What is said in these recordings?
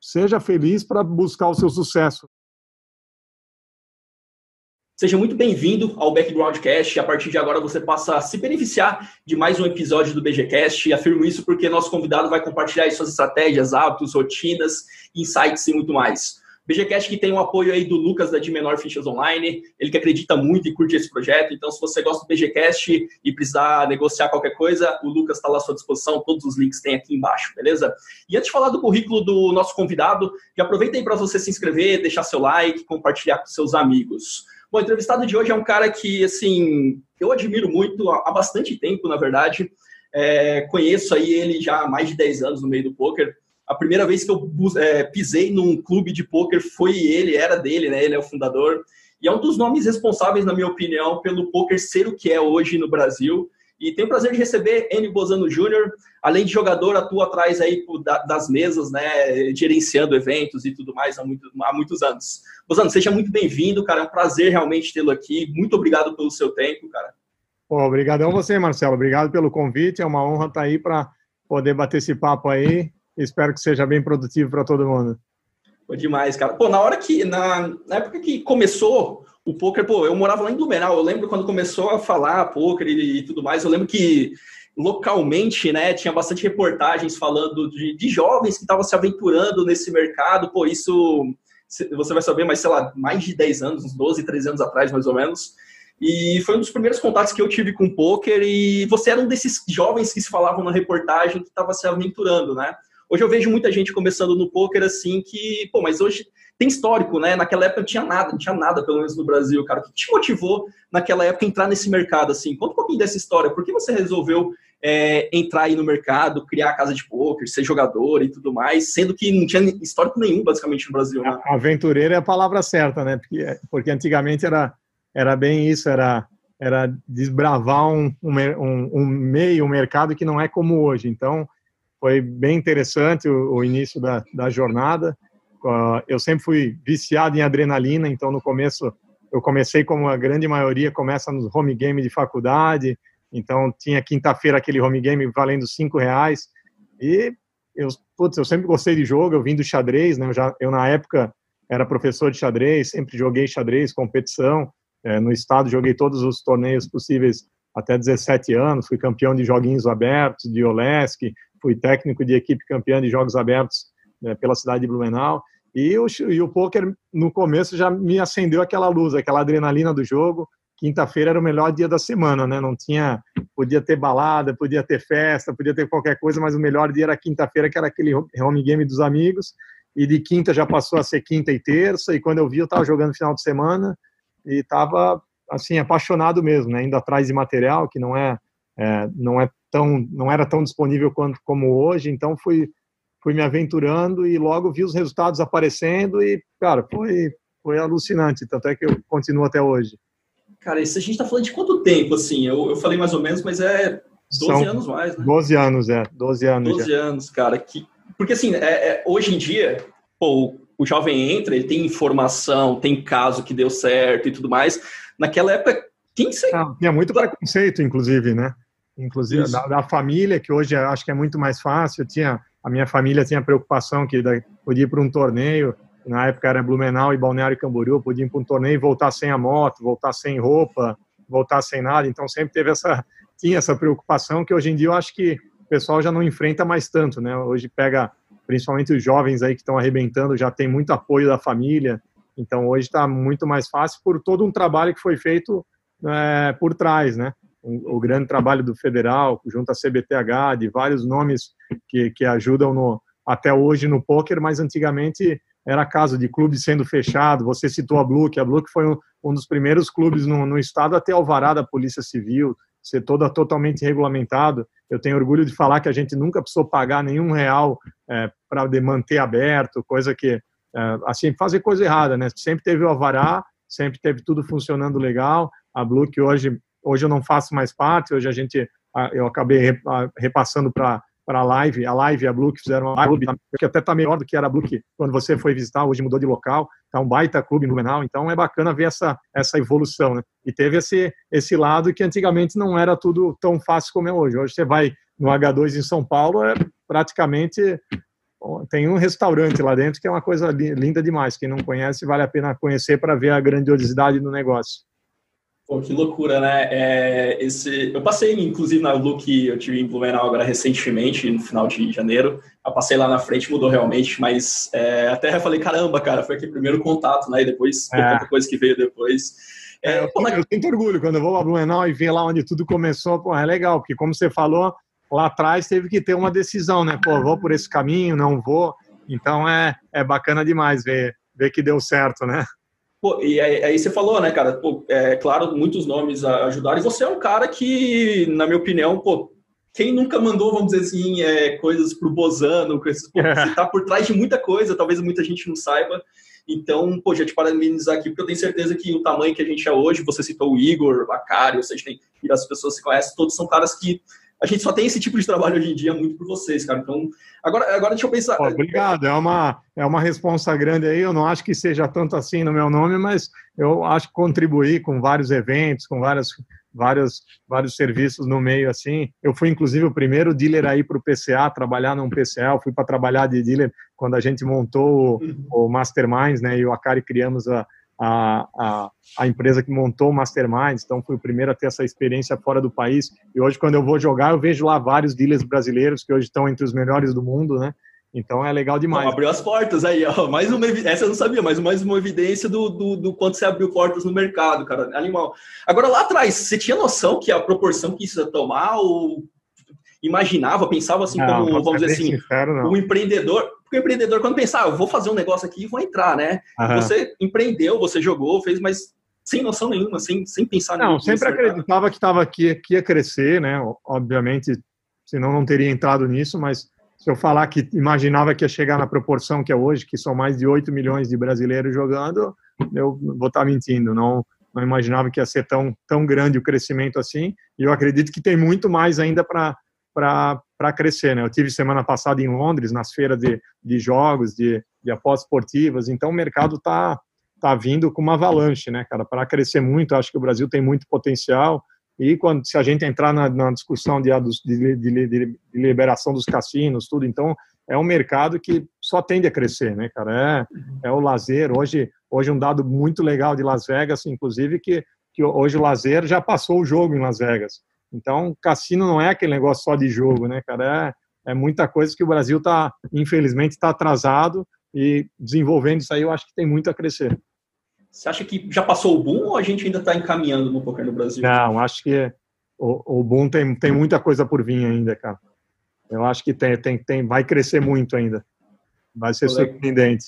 seja feliz para buscar o seu sucesso. Seja muito bem-vindo ao Backgroundcast. A partir de agora você passa a se beneficiar de mais um episódio do BGCast. Afirmo isso porque nosso convidado vai compartilhar suas estratégias, hábitos, rotinas, insights e muito mais. BGCast que tem o apoio aí do Lucas da De Menor Fichas Online, ele que acredita muito e curte esse projeto. Então, se você gosta do BGCast e precisar negociar qualquer coisa, o Lucas está lá à sua disposição. Todos os links tem aqui embaixo, beleza? E antes de falar do currículo do nosso convidado, já aproveita aí para você se inscrever, deixar seu like, compartilhar com seus amigos. Bom, o entrevistado de hoje é um cara que, assim, eu admiro muito há bastante tempo, na verdade. É, conheço aí ele já há mais de 10 anos no meio do poker. A primeira vez que eu é, pisei num clube de poker foi ele, era dele, né? Ele é o fundador. E é um dos nomes responsáveis, na minha opinião, pelo poker ser o que é hoje no Brasil. E tenho o prazer de receber N. Bozano Júnior. Além de jogador, atua atrás aí das mesas, né? Gerenciando eventos e tudo mais há, muito, há muitos anos. Bozano, seja muito bem-vindo, cara. É um prazer realmente tê-lo aqui. Muito obrigado pelo seu tempo, cara. Obrigadão você, Marcelo. Obrigado pelo convite. É uma honra estar aí para poder bater esse papo aí. Espero que seja bem produtivo para todo mundo. Foi demais, cara. Pô, na hora que, na, na, época que começou o poker, pô, eu morava lá em Blumenau. Eu lembro quando começou a falar poker e, e tudo mais. Eu lembro que localmente, né, tinha bastante reportagens falando de, de jovens que estavam se aventurando nesse mercado. Pô, isso você vai saber, mas sei lá, mais de 10 anos, uns 12, 13 anos atrás, mais ou menos. E foi um dos primeiros contatos que eu tive com o poker e você era um desses jovens que se falavam na reportagem que estava se aventurando, né? Hoje eu vejo muita gente começando no poker assim que, pô, mas hoje tem histórico, né? Naquela época não tinha nada, não tinha nada, pelo menos no Brasil, cara. O que te motivou naquela época a entrar nesse mercado, assim? Conta um pouquinho dessa história. Por que você resolveu é, entrar aí no mercado, criar a casa de poker, ser jogador e tudo mais, sendo que não tinha histórico nenhum, basicamente, no Brasil. Né? Aventureiro é a palavra certa, né? Porque, porque antigamente era, era bem isso, era, era desbravar um, um, um meio, um mercado que não é como hoje. Então, foi bem interessante o, o início da, da jornada. Uh, eu sempre fui viciado em adrenalina, então no começo eu comecei como a grande maioria começa nos home game de faculdade, então, tinha quinta-feira aquele home game valendo cinco reais. E eu, putz, eu sempre gostei de jogo, eu vim do xadrez, né? Eu, já, eu na época era professor de xadrez, sempre joguei xadrez, competição. É, no estado joguei todos os torneios possíveis até 17 anos, fui campeão de joguinhos abertos, de Olesk, fui técnico de equipe campeã de jogos abertos né, pela cidade de Blumenau. E o, e o poker, no começo, já me acendeu aquela luz, aquela adrenalina do jogo quinta-feira era o melhor dia da semana, né? Não tinha, podia ter balada, podia ter festa, podia ter qualquer coisa, mas o melhor dia era quinta-feira, que era aquele home game dos amigos. E de quinta já passou a ser quinta e terça. E quando eu vi, eu estava jogando final de semana e estava assim apaixonado mesmo, né? Indo atrás de material que não é, é não é tão, não era tão disponível quanto como hoje. Então fui fui me aventurando e logo vi os resultados aparecendo e cara foi foi alucinante. Tanto é que eu continuo até hoje. Cara, isso a gente tá falando de quanto tempo, assim? Eu, eu falei mais ou menos, mas é 12 São anos mais, né? 12 anos, é. 12 anos. 12 já. anos, cara. Que... Porque, assim, é, é, hoje em dia, pô, o jovem entra, ele tem informação, tem caso que deu certo e tudo mais. Naquela época, quem sei? Ah, tinha muito preconceito, inclusive, né? Inclusive da, da, família, que hoje acho que é muito mais fácil. Tinha, a minha família tinha preocupação que podia ir para um torneio na época era Blumenau e Balneário Camboriú, podia ir para um torneio e voltar sem a moto, voltar sem roupa, voltar sem nada, então sempre teve essa, tinha essa preocupação que hoje em dia eu acho que o pessoal já não enfrenta mais tanto, né? Hoje pega, principalmente os jovens aí que estão arrebentando, já tem muito apoio da família, então hoje está muito mais fácil por todo um trabalho que foi feito é, por trás, né? O, grande trabalho do federal, junto à CBTH, de vários nomes que, que ajudam no, até hoje no poker, mas antigamente era caso de clube sendo fechado. Você citou a Blue, que a Blue foi um, um dos primeiros clubes no, no, estado a ter alvará da Polícia Civil, ser toda totalmente regulamentado. Eu tenho orgulho de falar que a gente nunca precisou pagar nenhum real é, para manter aberto, coisa que, é, assim, fazer coisa errada, né? Sempre teve o alvará, sempre teve tudo funcionando legal. A Blue, que hoje, hoje eu não faço mais parte, hoje a gente, eu acabei repassando para para a Live, a Live e a Blue que fizeram uma clube, que até está melhor do que era a Blue que quando você foi visitar, hoje mudou de local, está um baita clube no Blumenau, então é bacana ver essa, essa evolução, né? E teve esse, esse lado que antigamente não era tudo tão fácil como é hoje. Hoje você vai no H2 em São Paulo, é praticamente tem um restaurante lá dentro que é uma coisa linda demais. Quem não conhece, vale a pena conhecer para ver a grandiosidade do negócio. Pô, que loucura, né? É, esse, eu passei, inclusive, na Look, eu tive em Blumenau agora recentemente, no final de janeiro. Eu passei lá na frente, mudou realmente, mas é, até falei, caramba, cara, foi aquele primeiro contato, né? E depois, é. tanta coisa que veio depois. É, eu, pô, eu sinto orgulho quando eu vou a Blumenau e ver lá onde tudo começou, pô, é legal, porque como você falou, lá atrás teve que ter uma decisão, né? Pô, vou por esse caminho, não vou. Então é, é bacana demais ver, ver que deu certo, né? Pô, e aí, você falou, né, cara? Pô, é claro, muitos nomes ajudaram. E você é um cara que, na minha opinião, pô, quem nunca mandou, vamos dizer assim, é, coisas pro Bozano, coisas, pô, você tá por trás de muita coisa, talvez muita gente não saiba. Então, pô, já te parabenizar aqui, porque eu tenho certeza que o tamanho que a gente é hoje, você citou o Igor, Bacari, ou seja, tem, as pessoas se conhecem, todos são caras que a gente só tem esse tipo de trabalho hoje em dia muito por vocês, cara. Então, agora, agora deixa eu pensar. obrigado, é uma, é uma responsa grande aí. Eu não acho que seja tanto assim no meu nome, mas eu acho que contribuir com vários eventos, com várias, vários, vários serviços no meio assim. Eu fui, inclusive, o primeiro dealer aí para o PCA, trabalhar num PCA. Eu fui para trabalhar de dealer quando a gente montou o, uhum. o Masterminds, né? E o Akari criamos a a, a, a, empresa que montou o Mastermind, então fui o primeiro a ter essa experiência fora do país. E hoje, quando eu vou jogar, eu vejo lá vários dealers brasileiros que hoje estão entre os melhores do mundo, né? Então é legal demais. abriu as portas aí, ó. Mais uma, essa eu não sabia, mas mais uma evidência do, do, do, quanto você abriu portas no mercado, cara. Animal. Agora, lá atrás, você tinha noção que a proporção que isso ia tomar, ou imaginava, pensava assim, não, como, vamos dizer assim, sincero, um empreendedor. Porque o empreendedor, quando pensar, ah, eu vou fazer um negócio aqui e vou entrar, né? Uhum. Você empreendeu, você jogou, fez, mas sem noção nenhuma, sem, sem pensar Não, sempre acreditava que estava aqui, que ia crescer, né? Obviamente, senão não teria entrado nisso, mas se eu falar que imaginava que ia chegar na proporção que é hoje, que são mais de 8 milhões de brasileiros jogando, eu vou estar mentindo, não não imaginava que ia ser tão, tão grande o crescimento assim, e eu acredito que tem muito mais ainda para para crescer. Né? Eu tive semana passada em Londres, nas feiras de, de jogos, de, de apostas esportivas, então o mercado está tá vindo com uma avalanche, né, cara, para crescer muito. Acho que o Brasil tem muito potencial. E quando se a gente entrar na, na discussão de, de, de, de, liberação dos cassinos, tudo, então é um mercado que só tende a crescer, né, cara? É, é o lazer. Hoje, hoje um dado muito legal de Las Vegas, inclusive, que, que hoje o lazer já passou o jogo em Las Vegas. Então, cassino não é aquele negócio só de jogo, né, cara? É, é muita coisa que o Brasil está, infelizmente, está atrasado e desenvolvendo isso aí, eu acho que tem muito a crescer. Você acha que já passou o boom ou a gente ainda está encaminhando no poker no Brasil? Não, acho que o, o boom tem, tem muita coisa por vir ainda, cara. Eu acho que tem, tem, tem, vai crescer muito ainda. Vai ser surpreendente.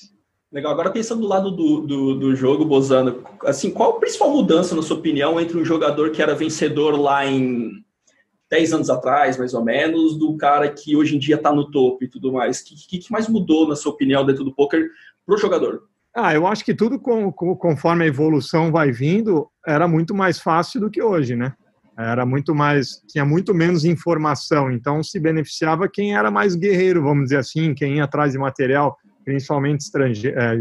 Legal. Agora pensando do lado do, do, do, jogo, Bozano, assim, qual a principal mudança, na sua opinião, entre um jogador que era vencedor lá em 10 anos atrás, mais ou menos, do cara que hoje em dia está no topo e tudo mais? O que, que, mais mudou, na sua opinião, dentro do poker para o jogador? Ah, eu acho que tudo com, com, conforme a evolução vai vindo, era muito mais fácil do que hoje, né? Era muito mais, tinha muito menos informação, então se beneficiava quem era mais guerreiro, vamos dizer assim, quem ia atrás de material principalmente estrangeiro, é,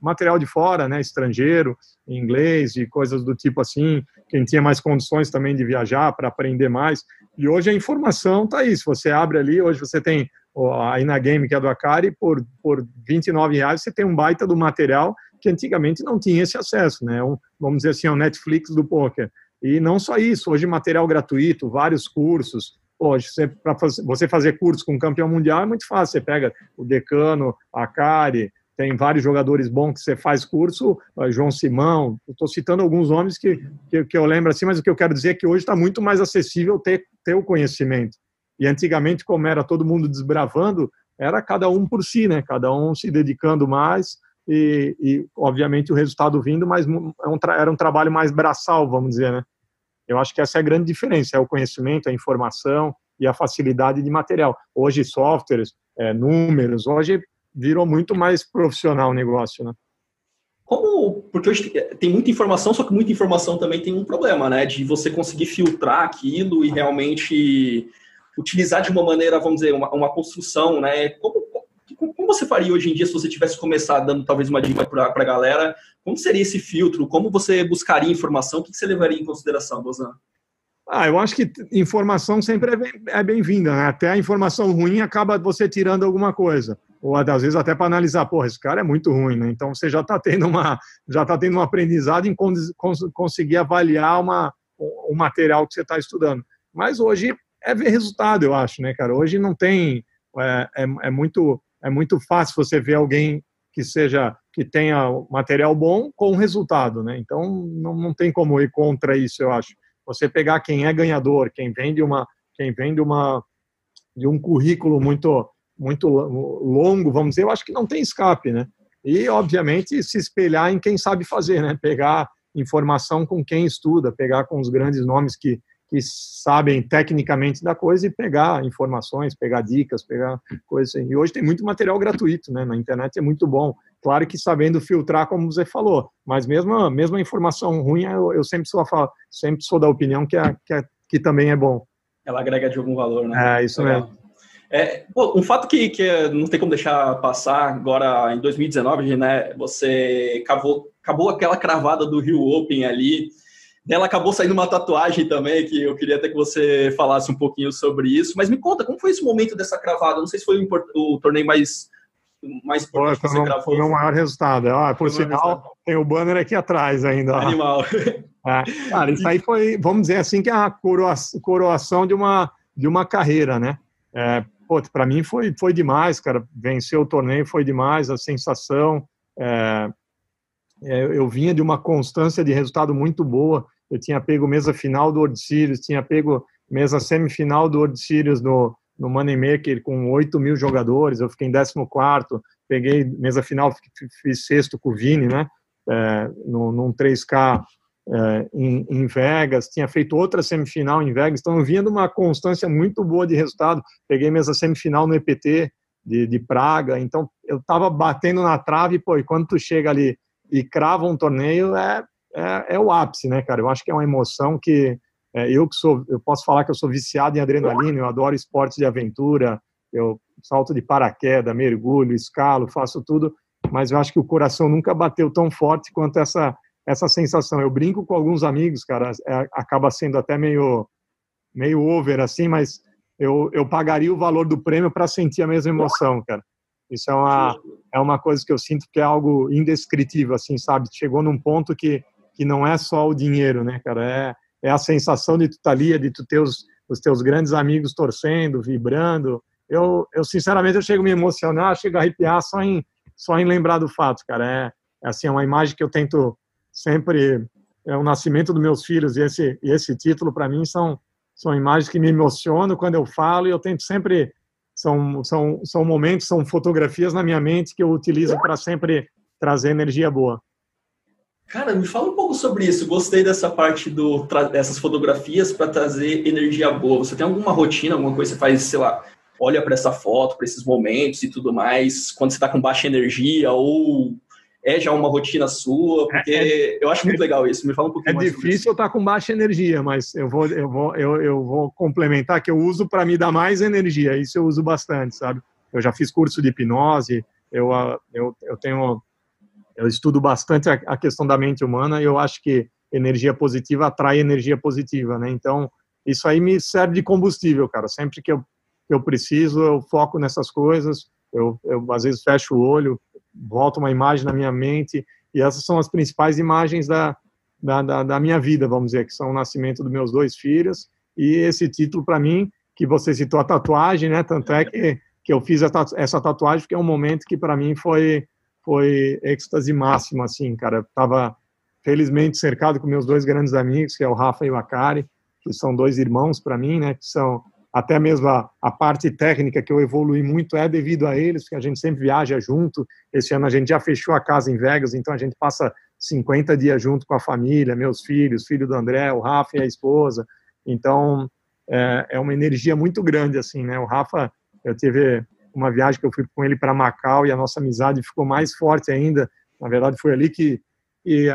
material de fora, né, estrangeiro, inglês e coisas do tipo assim, quem tinha mais condições também de viajar para aprender mais. E hoje a informação está aí, se você abre ali, hoje você tem a Inagame, que é do Akari, por, por 29 reais você tem um baita do material que antigamente não tinha esse acesso, né, um, vamos dizer assim, o Netflix do poker. E não só isso, hoje material gratuito, vários cursos, Hoje, para você fazer curso com campeão mundial é muito fácil. Você pega o Decano, a Cari, tem vários jogadores bons que você faz curso, João Simão, estou citando alguns nomes que, que, que, eu lembro assim, mas o que eu quero dizer é que hoje está muito mais acessível ter, ter o conhecimento. E antigamente, como era todo mundo desbravando, era cada um por si, né? Cada um se dedicando mais e, e obviamente, o resultado vindo, mas é era um trabalho mais braçal, vamos dizer, né? Eu acho que essa é a grande diferença, é o conhecimento, a informação e a facilidade de material. Hoje, softwares, é, números, hoje virou muito mais profissional o negócio, né? Como, porque hoje tem muita informação, só que muita informação também tem um problema, né? De você conseguir filtrar aquilo e realmente utilizar de uma maneira, vamos dizer, uma, uma construção, né? Como, como você faria hoje em dia se você tivesse começado dando talvez uma dica para a galera? Como seria esse filtro? Como você buscaria informação? O que você levaria em consideração, Bozan? Ah, eu acho que informação sempre é bem-vinda, é bem né? Até a informação ruim acaba você tirando alguma coisa. ou às vezes até para analisar, porra, esse cara é muito ruim, né? Então você já está tendo uma já tá tendo um aprendizado em cons conseguir avaliar uma, o material que você está estudando. Mas hoje é ver resultado, eu acho, né, cara? Hoje não tem é, é, é muito é muito fácil você ver alguém que seja que tenha material bom com resultado, né? Então não, não tem como ir contra isso, eu acho. Você pegar quem é ganhador, quem vem de uma quem vem de uma de um currículo muito muito longo, vamos dizer, eu acho que não tem escape, né? E obviamente se espelhar em quem sabe fazer, né? Pegar informação com quem estuda, pegar com os grandes nomes que que sabem tecnicamente da coisa e pegar informações, pegar dicas, pegar coisas assim. E hoje tem muito material gratuito, né? Na internet é muito bom. Claro que sabendo filtrar, como você falou, mas mesmo, mesmo a informação ruim, eu, eu sempre, sou a, sempre sou da opinião que, é, que, é, que também é bom. Ela agrega de algum valor, né? É, isso Legal. mesmo. É, um fato que, que não tem como deixar passar, agora em 2019, né, você acabou, acabou aquela cravada do Rio Open ali, ela acabou saindo uma tatuagem também, que eu queria até que você falasse um pouquinho sobre isso. Mas me conta, como foi esse momento dessa cravada? Não sei se foi o, o torneio mais, mais importante que você gravou. Foi o maior resultado. Ah, por foi sinal, tem o banner aqui atrás ainda. Animal. É, cara, isso aí foi, vamos dizer assim, que é a coroação de uma, de uma carreira, né? É, para mim foi, foi demais, cara. Vencer o torneio foi demais, a sensação. É, é, eu vinha de uma constância de resultado muito boa eu tinha pego mesa final do World Series, tinha pego mesa semifinal do World Series no, no Moneymaker com 8 mil jogadores, eu fiquei em 14 peguei mesa final, fiz sexto com o Vini, né, é, no, num 3K é, em, em, Vegas, tinha feito outra semifinal em Vegas, então eu vinha de uma constância muito boa de resultado, peguei mesa semifinal no EPT de, de Praga, então eu estava batendo na trave, pô, e quando tu chega ali e crava um torneio, é, é, é, o ápice, né, cara? Eu acho que é uma emoção que é, eu que sou, eu posso falar que eu sou viciado em adrenalina, eu adoro esportes de aventura, eu salto de paraquedas, mergulho, escalo, faço tudo, mas eu acho que o coração nunca bateu tão forte quanto essa essa sensação. Eu brinco com alguns amigos, cara, é, acaba sendo até meio meio over assim, mas eu, eu pagaria o valor do prêmio para sentir a mesma emoção, cara. Isso é uma, é uma coisa que eu sinto que é algo indescritível, assim, sabe? Chegou num ponto que que não é só o dinheiro, né, cara? É, é a sensação de tu tá ali, de tu ter os, os teus grandes amigos torcendo, vibrando. Eu, eu sinceramente, eu chego a me emocionar, chego a arrepiar só em, só em lembrar do fato, cara. É, é assim, é uma imagem que eu tento sempre é o nascimento dos meus filhos e esse e esse título para mim são são imagens que me emocionam quando eu falo e eu tento sempre são são são momentos são fotografias na minha mente que eu utilizo para sempre trazer energia boa Cara, me fala um pouco sobre isso. Gostei dessa parte do dessas fotografias para trazer energia boa. Você tem alguma rotina, alguma coisa que você faz, sei lá, olha para essa foto, para esses momentos e tudo mais, quando você está com baixa energia ou é já uma rotina sua? Porque é, é, eu acho muito legal isso. Me fala um pouquinho é mais. É difícil eu estar tá com baixa energia, mas eu vou, eu vou, eu, eu vou complementar que eu uso para me dar mais energia. Isso eu uso bastante, sabe? Eu já fiz curso de hipnose. Eu, eu, eu tenho eu estudo bastante a, a, questão da mente humana e eu acho que energia positiva atrai energia positiva, né? Então, isso aí me serve de combustível, cara. Sempre que eu, eu preciso, eu foco nessas coisas, eu, eu às vezes fecho o olho, volto uma imagem na minha mente e essas são as principais imagens da, da, da, da minha vida, vamos dizer, que são o nascimento dos meus dois filhos e esse título, para mim, que você citou a tatuagem, né? Tanto é que, que eu fiz essa tatuagem, porque é um momento que para mim foi foi êxtase máximo, assim, cara. Eu tava felizmente cercado com meus dois grandes amigos, que é o Rafa e o Akari, que são dois irmãos para mim, né, que são até mesmo a, a, parte técnica que eu evolui muito é devido a eles, porque a gente sempre viaja junto. Esse ano a gente já fechou a casa em Vegas, então a gente passa 50 dias junto com a família, meus filhos, filho do André, o Rafa e a esposa. Então é, é uma energia muito grande, assim, né? O Rafa, eu tive uma viagem que eu fui com ele para Macau e a nossa amizade ficou mais forte ainda. Na verdade, foi ali que, que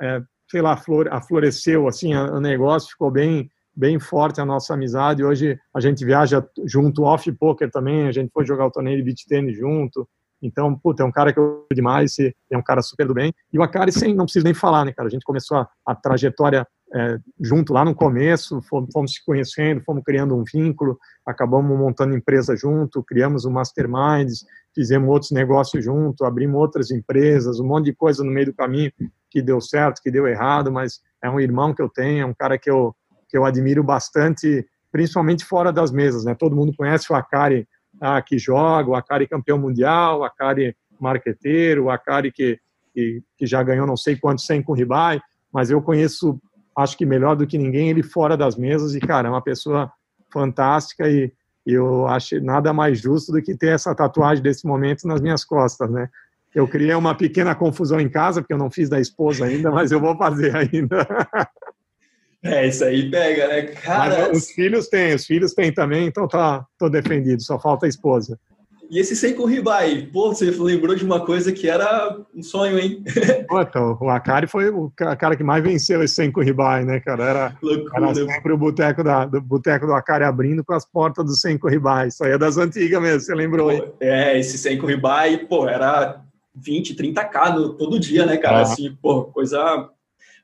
é, sei lá, flor, afloresceu assim o negócio, ficou bem bem forte a nossa amizade. Hoje a gente viaja junto off poker também, a gente foi jogar o torneio de beach tennis junto. Então, puta, é um cara que eu demais, é um cara super do bem. E o Akari, sem, não preciso nem falar, né, cara? A gente começou a, a trajetória é, junto lá no começo, fomos, fomos, se conhecendo, fomos criando um vínculo, acabamos montando empresa junto, criamos um mastermind, fizemos outros negócios junto, abrimos outras empresas, um monte de coisa no meio do caminho que deu certo, que deu errado, mas é um irmão que eu tenho, é um cara que eu, que eu admiro bastante, principalmente fora das mesas, né? Todo mundo conhece o Akari ah, que joga, o Akari campeão mundial, o Akari marqueteiro, o Akari que, que, que já ganhou não sei quantos 100 com ribai, mas eu conheço acho que melhor do que ninguém ele fora das mesas e cara é uma pessoa fantástica e, eu acho nada mais justo do que ter essa tatuagem desse momento nas minhas costas, né? Eu criei uma pequena confusão em casa porque eu não fiz da esposa ainda, mas eu vou fazer ainda. É, isso aí pega, né? Cara, mas os filhos têm, os filhos têm também, então tá, tô defendido, só falta a esposa. E esse Seiko Ribai, pô, você lembrou de uma coisa que era um sonho, hein? Pô, então, o Akari foi o cara que mais venceu esse Seiko Ribai, né, cara? Era, era sempre o boteco, da, do boteco do Akari abrindo com as portas do Seiko Ribai. Isso aí é das antigas mesmo, você lembrou, hein? É, esse Seiko Ribai, pô, era 20, 30k no, todo dia, né, cara? Ah. Assim, pô, coisa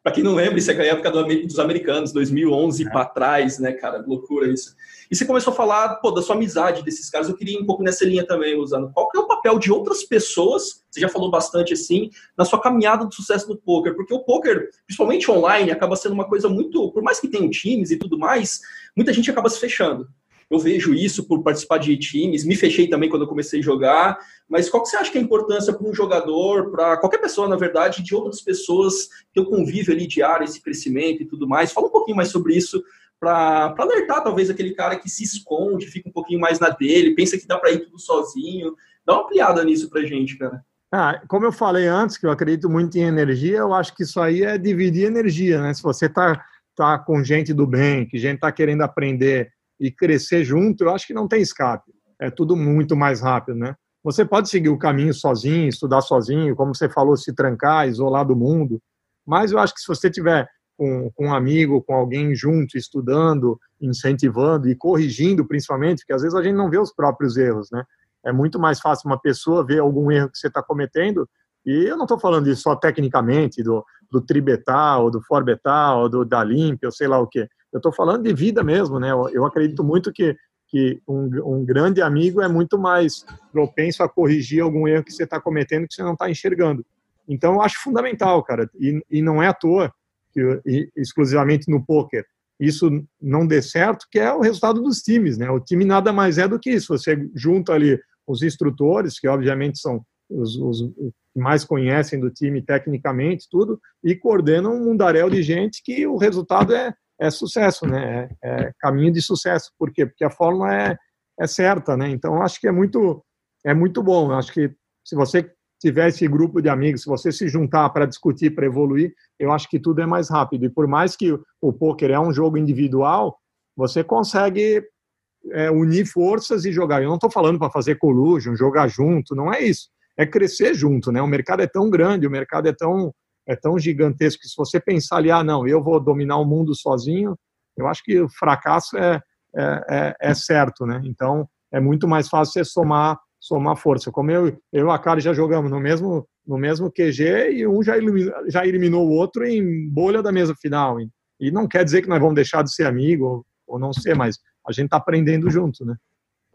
para quem não lembra, isso é a época do, dos americanos, 2011 é. para trás, né, cara? Loucura isso. E você começou a falar pô, da sua amizade desses caras. Eu queria ir um pouco nessa linha também, usando. Qual que é o papel de outras pessoas? Você já falou bastante assim, na sua caminhada do sucesso do poker, porque o poker, principalmente online, acaba sendo uma coisa muito, por mais que tenham times e tudo mais, muita gente acaba se fechando. Eu vejo isso por participar de times, me fechei também quando eu comecei a jogar, mas qual que você acha que é a importância para um jogador, para qualquer pessoa, na verdade, de outras pessoas que eu convivo ali diário, esse crescimento e tudo mais? Fala um pouquinho mais sobre isso, para alertar talvez aquele cara que se esconde, fica um pouquinho mais na dele, pensa que dá para ir tudo sozinho. Dá uma ampliada nisso para gente, cara. Ah, como eu falei antes, que eu acredito muito em energia, eu acho que isso aí é dividir energia, né? Se você tá, tá com gente do bem, que gente tá querendo aprender e crescer junto, eu acho que não tem escape. É tudo muito mais rápido, né? Você pode seguir o caminho sozinho, estudar sozinho, como você falou, se trancar, isolar do mundo. Mas eu acho que se você tiver com, com um amigo, com alguém junto, estudando, incentivando e corrigindo, principalmente, porque às vezes a gente não vê os próprios erros, né? É muito mais fácil uma pessoa ver algum erro que você está cometendo, e eu não estou falando isso só tecnicamente, do, do tribetal, do forbetal, do da limp, ou sei lá o quê. Eu estou falando de vida mesmo, né? Eu, acredito muito que, que um, um, grande amigo é muito mais propenso a corrigir algum erro que você está cometendo que você não está enxergando. Então, eu acho fundamental, cara. E, e não é à toa que e, exclusivamente no poker isso não dê certo, que é o resultado dos times, né? O time nada mais é do que isso. Você junta ali os instrutores, que obviamente são os, os, os que mais conhecem do time tecnicamente, tudo, e coordenam um mundaréu de gente que o resultado é é sucesso, né? É, é, caminho de sucesso. Por quê? Porque a fórmula é, é certa, né? Então, acho que é muito, é muito bom. Acho que se você tiver esse grupo de amigos, se você se juntar para discutir, para evoluir, eu acho que tudo é mais rápido. E por mais que o poker é um jogo individual, você consegue é, unir forças e jogar. Eu não estou falando para fazer collusion, jogar junto, não é isso. É crescer junto, né? O mercado é tão grande, o mercado é tão é tão gigantesco que se você pensar ali, ah, não, eu vou dominar o mundo sozinho, eu acho que o fracasso é, é, é, é certo, né? Então, é muito mais fácil você somar, somar força. Como eu, eu e a Kari já jogamos no mesmo, no mesmo QG e um já eliminou, já eliminou o outro em bolha da mesa final. E não quer dizer que nós vamos deixar de ser amigo ou, ou não ser, mas a gente está aprendendo junto, né?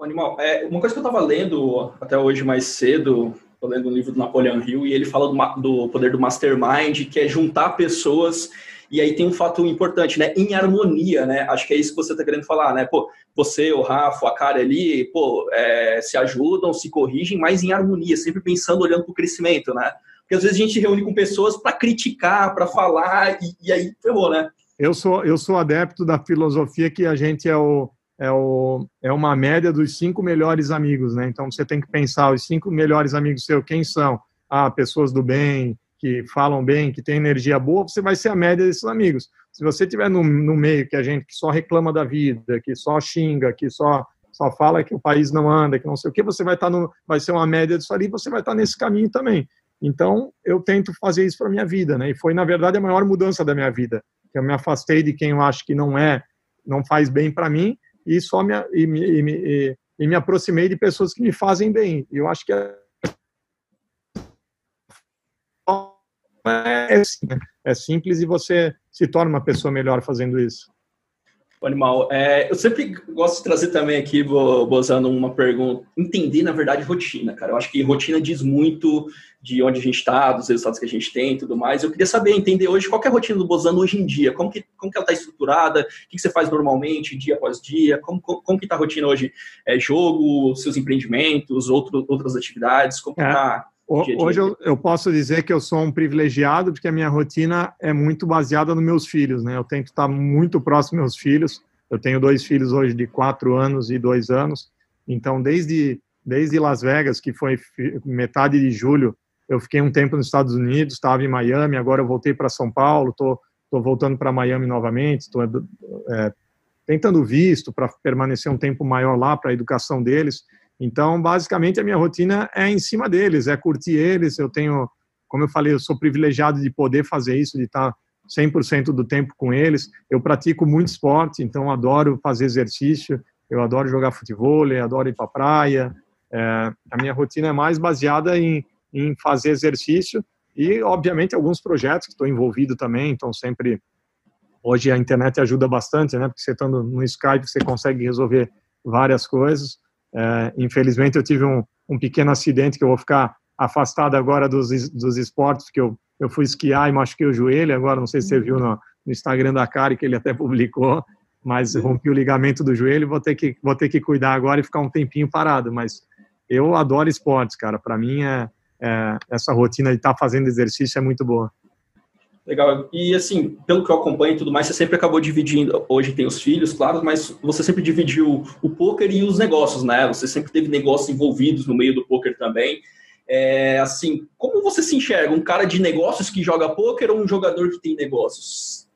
Animal, é, uma coisa que eu estava lendo até hoje mais cedo, Estou lendo um livro do Napoleão Hill e ele fala do, do, poder do mastermind, que é juntar pessoas. E aí tem um fato importante, né? Em harmonia, né? Acho que é isso que você está querendo falar, né? Pô, você, o Rafa, a cara ali, pô, é, se ajudam, se corrigem, mas em harmonia, sempre pensando, olhando para o crescimento, né? Porque às vezes a gente reúne com pessoas para criticar, para falar, e, e aí ferrou, né? Eu sou, eu sou adepto da filosofia que a gente é o, é, o, é uma média dos cinco melhores amigos, né? Então você tem que pensar os cinco melhores amigos seus, quem são? Ah, pessoas do bem, que falam bem, que têm energia boa, você vai ser a média desses amigos. Se você tiver no, no meio que a gente que só reclama da vida, que só xinga, que só só fala que o país não anda, que não sei o que, você vai estar no, vai ser uma média disso ali, você vai estar nesse caminho também. Então, eu tento fazer isso para minha vida, né? E foi na verdade a maior mudança da minha vida, eu me afastei de quem eu acho que não é, não faz bem para mim e só me, e, e, e, e, me aproximei de pessoas que me fazem bem. Eu acho que é, é, é simples e você se torna uma pessoa melhor fazendo isso. Animal. É, eu sempre gosto de trazer também aqui, usando uma pergunta, entender, na verdade, rotina, cara. Eu acho que rotina diz muito de onde a gente está, dos resultados que a gente tem e tudo mais. Eu queria saber, entender hoje, qual é a rotina do Bozano hoje em dia? Como que, como que ela está estruturada? O que, que, você faz normalmente, dia após dia? Como, como, como que está a rotina hoje? É jogo, seus empreendimentos, outro, outras atividades? Como está... É. Hoje eu, eu, posso dizer que eu sou um privilegiado porque a minha rotina é muito baseada nos meus filhos, né? Eu tento estar muito próximo dos meus filhos. Eu tenho dois filhos hoje de quatro anos e dois anos. Então, desde desde Las Vegas, que foi metade de julho, eu fiquei um tempo nos Estados Unidos, estava em Miami. Agora eu voltei para São Paulo, estou voltando para Miami novamente. Estou é, tentando visto para permanecer um tempo maior lá para a educação deles. Então, basicamente, a minha rotina é em cima deles, é curtir eles. Eu tenho, como eu falei, eu sou privilegiado de poder fazer isso, de estar 100% do tempo com eles. Eu pratico muito esporte, então adoro fazer exercício, eu adoro jogar futebol, adoro ir para a praia. É, a minha rotina é mais baseada em, em fazer exercício e, obviamente, alguns projetos que estou envolvido também, então sempre hoje a internet ajuda bastante, né? Porque você estando no Skype você consegue resolver várias coisas. É, infelizmente, eu tive um, um pequeno acidente que eu vou ficar afastado agora dos, dos esportes, porque eu, eu fui esquiar e machuquei o joelho. Agora, não sei se você viu no, no Instagram da Kari, que ele até publicou, mas rompi o ligamento do joelho. Vou ter, que, vou ter que cuidar agora e ficar um tempinho parado. Mas eu adoro esportes, cara. Para mim, é, é, essa rotina de estar tá fazendo exercício é muito boa. Legal. E assim, pelo que eu acompanho e tudo mais, você sempre acabou dividindo. Hoje tem os filhos, claro, mas você sempre dividiu o poker e os negócios, né? Você sempre teve negócios envolvidos no meio do poker também. É, assim, como você se enxerga? Um cara de negócios que joga poker ou um jogador que tem negócios?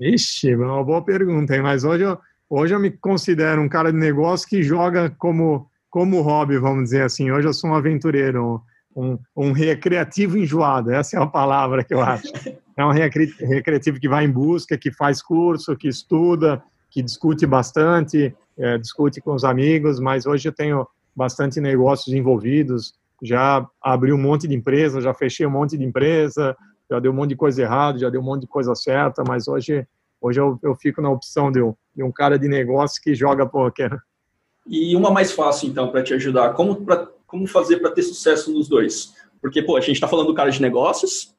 Ixi, é uma boa pergunta, hein? Mas hoje eu, hoje eu me considero um cara de negócio que joga como, como hobby, vamos dizer assim. Hoje eu sou um aventureiro, um, um recreativo enjoado, essa é a palavra que eu acho. É um recreativo que vai em busca, que faz curso, que estuda, que discute bastante, é, discute com os amigos, mas hoje eu tenho bastante negócios envolvidos, já abri um monte de empresa, já fechei um monte de empresa, já deu um monte de coisa errada, já deu um monte de coisa certa, mas hoje, hoje eu, eu fico na opção de um, de um cara de negócio que joga poker. E uma mais fácil, então, para te ajudar, como como fazer para ter sucesso nos dois? Porque, pô, a gente está falando do cara de negócios,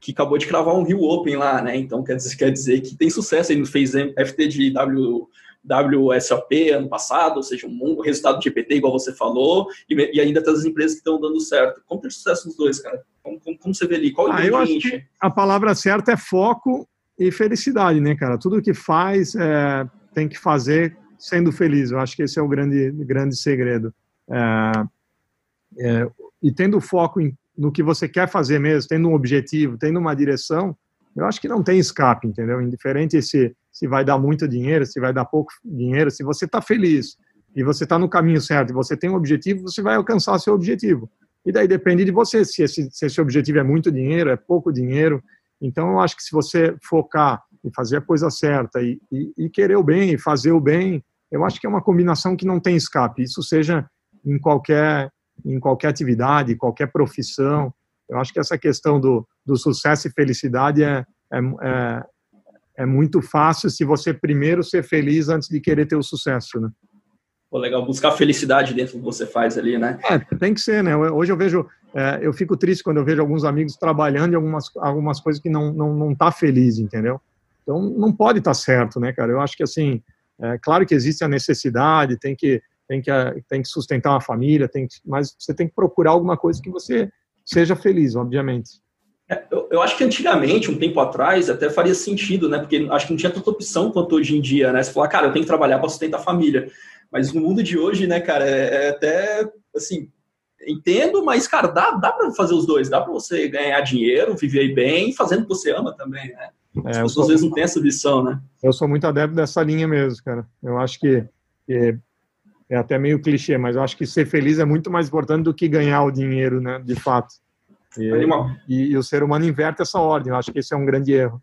que acabou de cravar um Rio Open lá, né? Então quer dizer, quer dizer que tem sucesso. Ele fez FT de w, WSOP ano passado, ou seja, um resultado de GPT, igual você falou, e, e ainda tem as empresas que estão dando certo. Como ter sucesso nos dois, cara? Como, como, como você vê ali? Qual ah, eu acho que a palavra certa é foco e felicidade, né, cara? Tudo que faz é, tem que fazer sendo feliz. Eu acho que esse é o grande, grande segredo. É, é, e tendo foco em, no que você quer fazer mesmo, tendo um objetivo, tendo uma direção, eu acho que não tem escape, entendeu? Indiferente se, se vai dar muito dinheiro, se vai dar pouco dinheiro, se você está feliz e você está no caminho certo e você tem um objetivo, você vai alcançar seu objetivo. E daí depende de você, se esse, se esse objetivo é muito dinheiro, é pouco dinheiro. Então, eu acho que se você focar e fazer a coisa certa e, e, e querer o bem e fazer o bem, eu acho que é uma combinação que não tem escape. Isso seja em qualquer em qualquer atividade, qualquer profissão. Eu acho que essa questão do, do sucesso e felicidade é, é, é, é muito fácil se você primeiro ser feliz antes de querer ter o sucesso, né? Pô, legal, buscar felicidade dentro do que você faz ali, né? É, tem que ser, né? Hoje eu vejo, é, eu fico triste quando eu vejo alguns amigos trabalhando em algumas, algumas coisas que não, não, não tá feliz, entendeu? Então, não pode estar tá certo, né, cara? Eu acho que, assim, é claro que existe a necessidade, tem que tem que, tem que sustentar uma família, tem que, mas você tem que procurar alguma coisa que você seja feliz, obviamente. É, eu, eu, acho que antigamente, um tempo atrás, até faria sentido, né? Porque acho que não tinha tanta opção quanto hoje em dia, né? Você falar, cara, eu tenho que trabalhar para sustentar a família. Mas no mundo de hoje, né, cara, é, é até assim, entendo, mas, cara, dá, dá para fazer os dois, dá para você ganhar dinheiro, viver bem, fazendo o que você ama também, né? As é, pessoas sou, às vezes não têm essa visão, né? Eu sou muito adepto dessa linha mesmo, cara. Eu acho que, que é até meio clichê, mas eu acho que ser feliz é muito mais importante do que ganhar o dinheiro, né, de fato. E, e, e, o ser humano inverte essa ordem, eu acho que esse é um grande erro.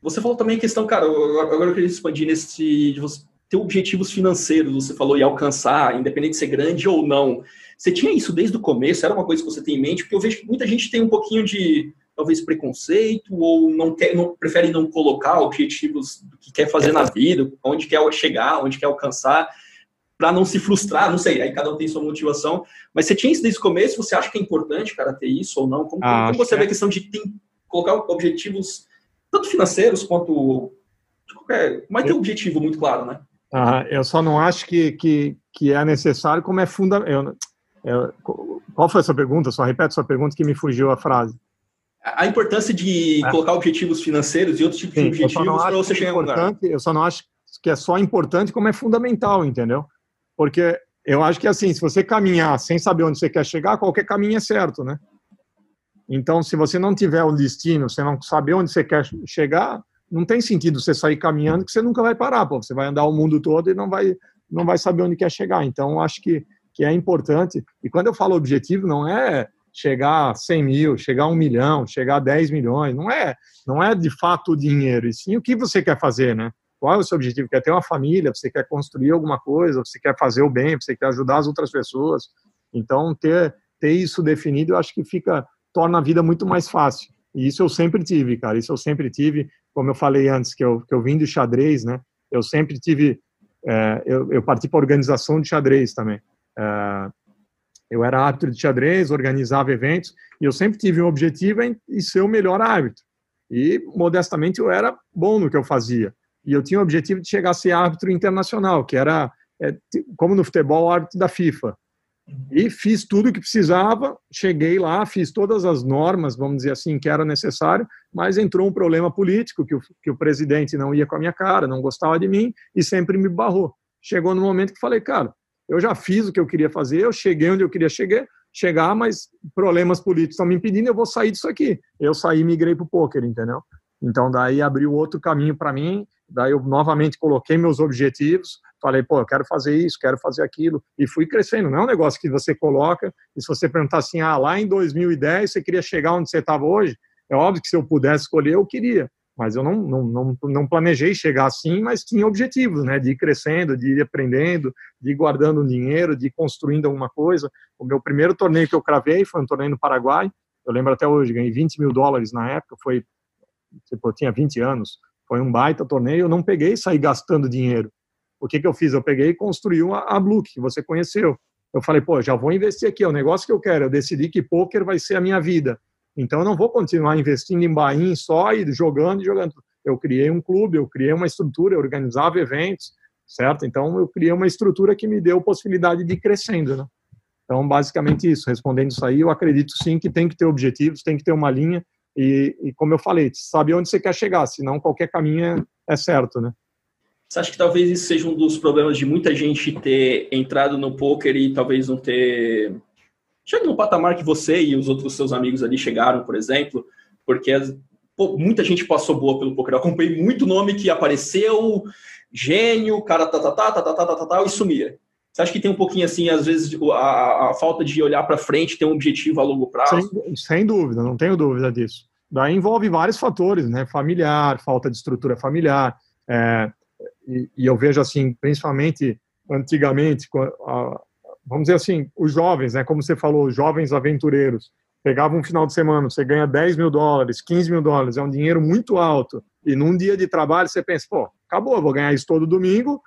Você falou também a questão, cara, agora eu queria expandir nesse de você ter objetivos financeiros, você falou e alcançar, independente de ser grande ou não. Você tinha isso desde o começo? Era uma coisa que você tem em mente? Porque eu vejo que muita gente tem um pouquinho de talvez preconceito ou não quer, não, prefere não colocar objetivos do que quer fazer na vida, onde quer chegar, onde quer alcançar, para não se frustrar, não sei, aí cada um tem sua motivação. Mas você tinha isso desde o começo, você acha que é importante, cara, ter isso ou não? Como, ah, como você vê a questão de ter, colocar objetivos, tanto financeiros quanto de qualquer. Mas tem um objetivo muito claro, né? Ah, eu só não acho que, que, que é necessário, como é fundamental. Qual foi a sua pergunta? Só repete sua pergunta que me fugiu a frase. A importância de é. colocar objetivos financeiros e outros tipos Sim, de objetivos para você chegar em lugar. Eu só não acho que é só importante, como é fundamental, entendeu? Porque eu acho que assim, se você caminhar sem saber onde você quer chegar, qualquer caminho é certo, né? Então, se você não tiver o destino, você não saber onde você quer chegar, não tem sentido você sair caminhando que você nunca vai parar, pô. Você vai andar o mundo todo e não vai não vai saber onde quer chegar. Então, acho que que é importante. E quando eu falo objetivo, não é chegar a 100 mil, chegar a 1 milhão, chegar a 10 milhões. Não é, não é de fato o dinheiro, e sim o que você quer fazer, né? Qual é o seu objetivo? Quer ter uma família? Você quer construir alguma coisa? Você quer fazer o bem? Você quer ajudar as outras pessoas? Então, ter, ter isso definido, eu acho que fica torna a vida muito mais fácil. E isso eu sempre tive, cara. Isso eu sempre tive. Como eu falei antes, que eu, que eu vim do xadrez, né? Eu sempre tive. É, eu, eu parti para organização de xadrez também. É, eu era árbitro de xadrez, organizava eventos, e eu sempre tive um objetivo em, em ser o melhor árbitro. E, modestamente, eu era bom no que eu fazia. E eu tinha o objetivo de chegar a ser árbitro internacional, que era, é, como no futebol, árbitro da FIFA. E fiz tudo o que precisava, cheguei lá, fiz todas as normas, vamos dizer assim, que era necessário, mas entrou um problema político, que o, que o presidente não ia com a minha cara, não gostava de mim e sempre me barrou. Chegou no momento que falei, cara, eu já fiz o que eu queria fazer, eu cheguei onde eu queria chegar, chegar, mas problemas políticos estão me impedindo, eu vou sair disso aqui. Eu saí e migrei para o poker, entendeu? Então, daí abriu outro caminho para mim, daí eu novamente coloquei meus objetivos, falei, pô, eu quero fazer isso, quero fazer aquilo, e fui crescendo. Não é um negócio que você coloca, e se você perguntar assim, ah, lá em 2010 você queria chegar onde você estava hoje, é óbvio que se eu pudesse escolher, eu queria. Mas eu não, não, não, não, planejei chegar assim, mas tinha objetivos, né, de ir crescendo, de ir aprendendo, de ir guardando dinheiro, de ir construindo alguma coisa. O meu primeiro torneio que eu cravei foi um torneio no Paraguai, eu lembro até hoje, ganhei 20 mil dólares na época, foi, tipo, eu tinha 20 anos, foi um baita torneio, eu não peguei e saí gastando dinheiro. O que que eu fiz? Eu peguei e construí uma, a Blue, que você conheceu. Eu falei, pô, já vou investir aqui, é o negócio que eu quero, eu decidi que poker vai ser a minha vida então, eu não vou continuar investindo em Bahia só e jogando e jogando. Eu criei um clube, eu criei uma estrutura, eu organizava eventos, certo? Então, eu criei uma estrutura que me deu possibilidade de ir crescendo, né? Então, basicamente isso. Respondendo isso aí, eu acredito sim que tem que ter objetivos, tem que ter uma linha e, e como eu falei, sabe onde você quer chegar, senão qualquer caminho é, é certo, né? Você acha que talvez isso seja um dos problemas de muita gente ter entrado no poker e talvez não ter chegue no patamar que você e os outros seus amigos ali chegaram, por exemplo, porque pô, muita gente passou boa pelo poker. Eu acompanhei muito nome que apareceu, gênio, cara tá, tá, tá, tá, tá, tá, tá, tá, tá, e sumia. Você acha que tem um pouquinho assim, às vezes, a, a falta de olhar para frente, ter um objetivo a longo prazo? Sem, sem dúvida, não tenho dúvida disso. Daí envolve vários fatores, né? Familiar, falta de estrutura familiar. É, e, e, eu vejo assim, principalmente antigamente, a, vamos dizer assim, os jovens, né, como você falou, os jovens aventureiros, pegavam um final de semana, você ganha 10 mil dólares, 15 mil dólares, é um dinheiro muito alto, e num dia de trabalho você pensa, pô, acabou, vou ganhar isso todo domingo,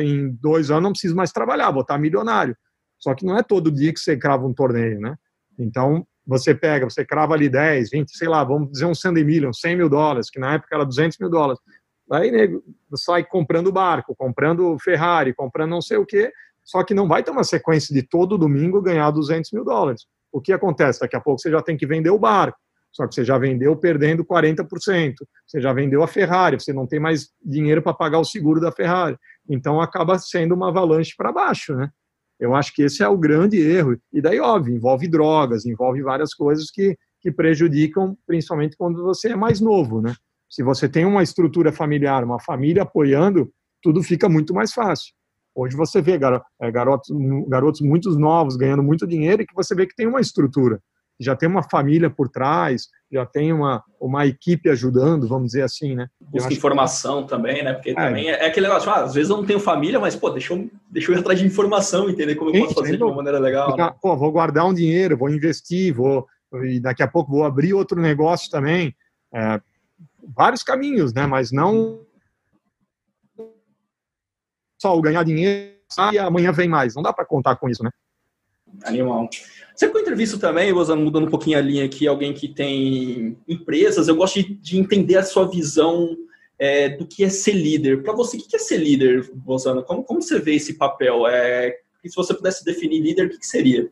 em dois anos não preciso mais trabalhar, vou estar milionário. Só que não é todo dia que você crava um torneio, né? Então, você pega, você crava ali 10, 20, sei lá, vamos dizer um Sunday Million, 100 mil dólares, que na época era 200 mil dólares. Aí, nego, sai comprando barco, comprando Ferrari, comprando não sei o quê, só que não vai ter uma sequência de todo domingo ganhar 200 mil dólares. O que acontece? Daqui a pouco você já tem que vender o barco, só que você já vendeu perdendo 40%, você já vendeu a Ferrari, você não tem mais dinheiro para pagar o seguro da Ferrari. Então acaba sendo uma avalanche para baixo, né? Eu acho que esse é o grande erro. E daí, óbvio, envolve drogas, envolve várias coisas que, que prejudicam, principalmente quando você é mais novo, né? Se você tem uma estrutura familiar, uma família apoiando, tudo fica muito mais fácil. Hoje você vê é, garotos, garotos muito novos ganhando muito dinheiro e que você vê que tem uma estrutura, já tem uma família por trás, já tem uma, uma equipe ajudando, vamos dizer assim, né? Busca informação que... também, né? Porque é. também é, aquele negócio, ah, às vezes eu não tenho família, mas, pô, deixa eu, deixa eu ir atrás de informação, entender como eu posso fazer de uma maneira legal. Ficar, né? Pô, vou guardar um dinheiro, vou investir, vou, e daqui a pouco vou abrir outro negócio também. É, vários caminhos, né? Mas não só o ganhar dinheiro e amanhã vem mais. Não dá para contar com isso, né? Animal. Que eu entrevisto também, usando mudando um pouquinho a linha aqui, alguém que tem empresas, eu gosto de, de entender a sua visão é, do que é ser líder. Para você, o que é ser líder, Rosana? Como, como você vê esse papel? É, se você pudesse definir líder, o que, que seria?